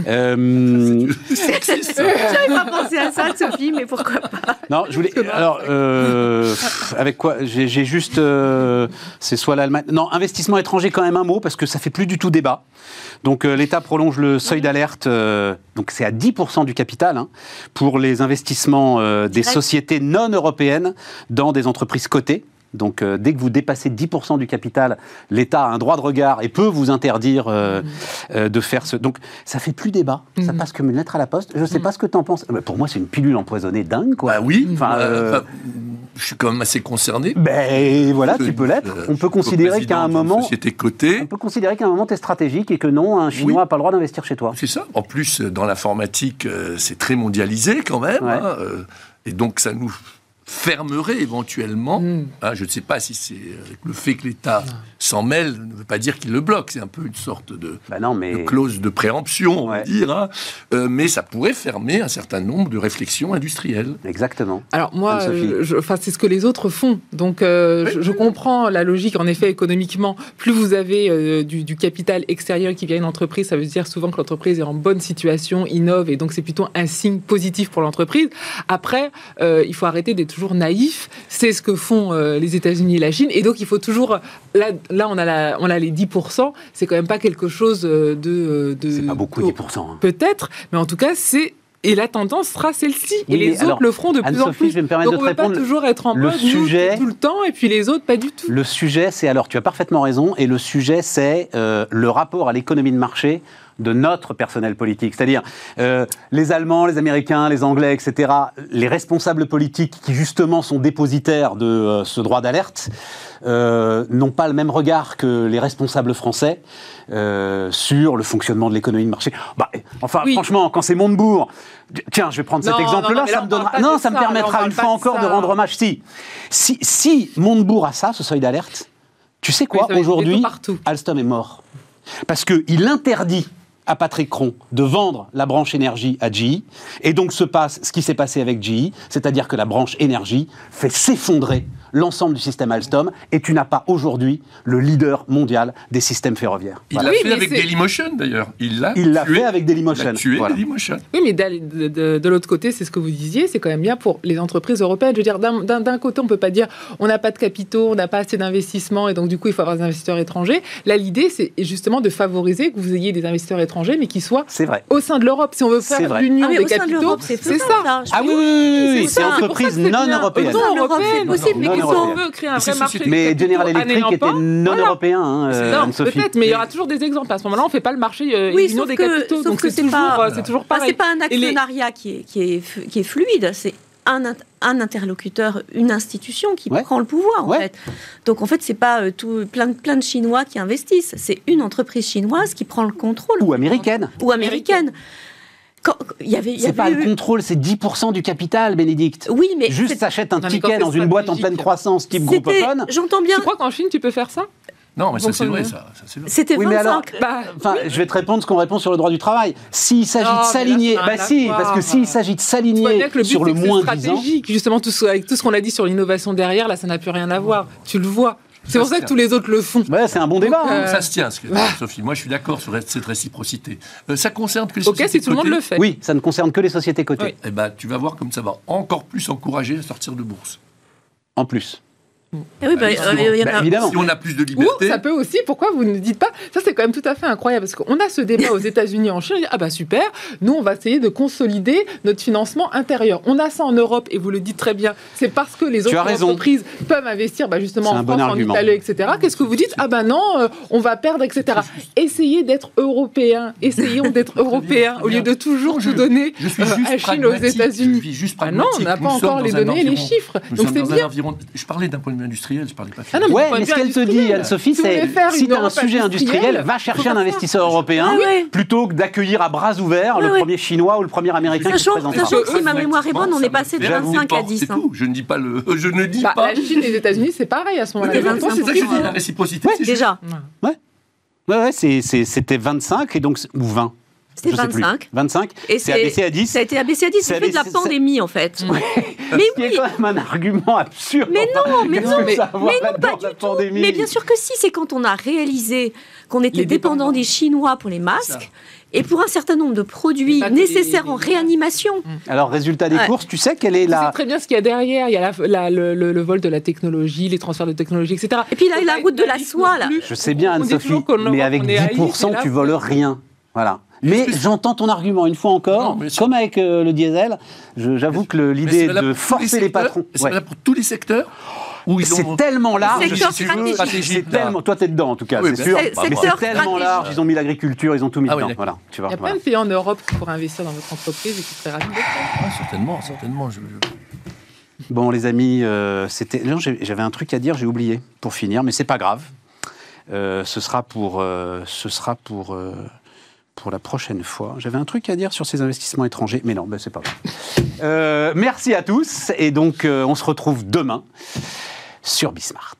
euh... [laughs] [laughs] J'avais pas pensé à ça, Sophie, mais pourquoi pas Non, je voulais. Alors, euh, avec quoi J'ai juste. Euh, c'est soit l'Allemagne. Non, investissement étranger, quand même un mot, parce que ça fait plus du tout débat. Donc, euh, l'État prolonge le seuil d'alerte. donc, c'est à 10% du capital hein, pour les investissements des sociétés non européennes dans des entreprises cotées. Donc euh, dès que vous dépassez 10% du capital, l'État a un droit de regard et peut vous interdire euh, mmh. euh, de faire ce. Donc ça fait plus débat, ça mmh. passe comme une lettre à la poste. Je ne sais mmh. pas ce que tu en penses. Pour moi, c'est une pilule empoisonnée dingue, quoi. Bah oui. Enfin, je suis quand même assez concerné. Ben voilà, tu peux l'être. On peut considérer qu'à un moment, cotée. On peut considérer qu'à un moment, tu es stratégique et que non, un Chinois n'a pas le droit d'investir chez toi. C'est ça. En plus, dans l'informatique, c'est très mondialisé quand même. Hein, et donc, ça nous fermerait éventuellement. Hmm. Hein, je ne sais pas si c'est le fait que l'État s'en mêle ne veut pas dire qu'il le bloque. C'est un peu une sorte de, bah non, mais... clause de préemption, on va dire. Hein. Euh, mais ça pourrait fermer un certain nombre de réflexions industrielles. Exactement. Alors moi, enfin c'est ce que les autres font. Donc euh, je, comprends la logique. En effet, économiquement, plus vous avez euh, du, capital extérieur qui vient une entreprise, ça veut dire souvent que l'entreprise est en bonne situation, innove, et donc c'est plutôt un signe positif pour l'entreprise. Après, il faut arrêter d'être toujours naïf. C'est ce que font les États-Unis et la Chine, et donc il faut toujours là là, on a, on a les 10%, c'est quand même pas quelque chose euh, de... Euh, de c'est pas beaucoup, 10%. Hein. Peut-être, mais en tout cas, c'est et la tendance sera celle-ci. et les autres le feront de plus en plus. Je vais me permettre Donc de on ne peut pas toujours être en le mode sujet, tout le temps, et puis les autres pas du tout. Le sujet, c'est alors, tu as parfaitement raison, et le sujet, c'est euh, le rapport à l'économie de marché de notre personnel politique. C'est-à-dire euh, les Allemands, les Américains, les Anglais, etc., les responsables politiques qui justement sont dépositaires de euh, ce droit d'alerte, euh, n'ont pas le même regard que les responsables français sur le fonctionnement de l'économie de marché. Bah, enfin, franchement, quand c'est Montebourg, tiens, je vais prendre cet exemple-là, ça me donnera, non, ça me permettra une fois encore de rendre hommage. Si, si, si Montebourg a ça, ce seuil d'alerte, tu sais quoi, aujourd'hui, Alstom est mort. Parce qu'il interdit à Patrick Cron de vendre la branche énergie à GE. Et donc se passe ce qui s'est passé avec GE, c'est-à-dire que la branche énergie fait s'effondrer l'ensemble du système Alstom et tu n'as pas aujourd'hui le leader mondial des systèmes ferroviaires. Il l'a fait avec Dailymotion d'ailleurs. Il l'a Il l'a fait avec Dailymotion. Il a tué Dailymotion. Oui, mais de, de, de l'autre côté, c'est ce que vous disiez, c'est quand même bien pour les entreprises européennes. Je veux dire, d'un côté, on ne peut pas dire on n'a pas de capitaux, on n'a pas assez d'investissements et donc du coup, il faut avoir des investisseurs étrangers. Là, l'idée, c'est justement de favoriser que vous ayez des investisseurs étrangers, mais qui soient vrai. au sein de l'Europe. Si on veut faire l'union ah, des capitaux, c'est ça. Ah oui, oui, oui, c'est entreprise non européenne. Non européenne, c'est possible, mais si on veut créer un mais General Electric était non européen, hein, euh, Peut-être, mais il y aura toujours des exemples. À ce moment-là, on ne fait pas le marché euh, oui, des capitaux. Donc c'est toujours, pas, euh, toujours pareil. c'est pas un actionnariat qui, est, qui, est, qui est fluide. C'est un, un, interlocuteur, une institution qui prend le pouvoir en fait. Donc en fait, c'est pas tout, plein, plein de Chinois qui investissent, c'est une entreprise chinoise qui prend le contrôle. Ou américaine. Ou américaine. C'est pas le contrôle, c'est 10% du capital, Bénédicte. Oui, mais. Juste s'achète un ticket dans une boîte en pleine croissance type Groupon. J'entends bien. Tu crois qu'en Chine, tu peux faire ça? Non, mais ça c'est vrai, ça. C'était oui, 25. bah, enfin, je vais te répondre ce qu'on répond sur le droit du travail. S'il s'agit de s'aligner, bah si, parce que s'il s'agit de s'aligner sur le moins stratégique, justement, tout ce, avec tout ce qu'on a dit sur l'innovation derrière, là, ça n'a plus rien à voir. Tu le vois. C'est pour ça que tous les autres le font. Ouais, c'est un bon débat. Hein. Ça se tient, ce que Sophie. Moi, je suis d'accord sur cette réciprocité. Euh, ça concerne que les sociétés. Ok, si tout le monde le fait. Oui, ça ne concerne que les sociétés cotées. Eh ben, tu vas voir comme ça va encore plus encourager à sortir de bourse. En plus. Eh oui, bah, euh, bah, évidemment. Si on a plus de liberté. Ou ça peut aussi, pourquoi vous ne dites pas? Ça, c'est quand même tout à fait incroyable parce qu'on a ce débat aux États-Unis, en Chine. On dit, ah bah super, nous, on va essayer de consolider notre financement intérieur. On a ça en Europe et vous le dites très bien. C'est parce que les autres entreprises peuvent investir bah, justement en France, en Italie, etc. Qu'est-ce que vous dites? Ah bah non, euh, on va perdre, etc. Essayez d'être européen. Essayons d'être [laughs] européens au lieu de toujours tout donner euh, à Chine, aux États-unis. Ah non, on n'a pas encore les données et les chiffres. Donc c'est bien. Je parlais d'un point de industriel, je parlais pas ah ouais, mais ce qu'elle te dit, Anne-Sophie, c'est si tu as un sujet industriel, va chercher un investisseur européen ah plutôt que d'accueillir à bras ouverts le premier chinois ou le premier américain qui se. Sachant que si ma mémoire est bonne, on est passé de 25 à 10. Je ne dis pas le. [laughs] Je ne dis bah, pas. La Chine et les États-Unis, c'est pareil à ce moment-là. C'est ça que je dis, la réciprocité. Déjà. Ouais. Ouais, c'était 25 et donc ou 20. C'était 25. 25. Et c'est abaissé à 10. Ça a été abaissé à 10. C'est fait de la pandémie, en fait. mais [laughs] oui. C'est quand même un argument absurde. Mais non, mais non, mais, non, pas du tout. Mais bien sûr que si, c'est quand on a réalisé qu'on était dépendant des Chinois pour les masques. Et pour un certain nombre de produits nécessaires en réanimation. Alors, résultat des courses, tu sais quelle est la. Tu sais très bien ce qu'il y a derrière. Il y a la, le, le, vol de la technologie, les transferts de technologie, etc. Et puis là, il y a la route de la soie, là. Je sais bien, Anne-Sophie, mais avec 10%, tu voles rien. Voilà. Mais j'entends ton argument une fois encore, comme avec euh, le diesel. J'avoue que l'idée de forcer les patrons. C'est ouais. pour tous les secteurs c'est tellement large. C'est tellement. Toi, t'es dedans, en tout cas, c'est sûr. Mais c'est tellement large. Ils ont mis l'agriculture, ils ont tout mis ah dedans. Voilà. Tu vois. Il y a plein de pays en Europe qui pourraient investir dans votre entreprise et qui seraient ravis ah, Certainement, certainement. Bon, les amis, euh, c'était. J'avais un truc à dire, j'ai oublié pour finir, mais c'est pas grave. Euh, ce sera pour. Euh, ce sera pour pour la prochaine fois. J'avais un truc à dire sur ces investissements étrangers, mais non, ben c'est pas vrai. Euh, merci à tous, et donc euh, on se retrouve demain sur Bismart.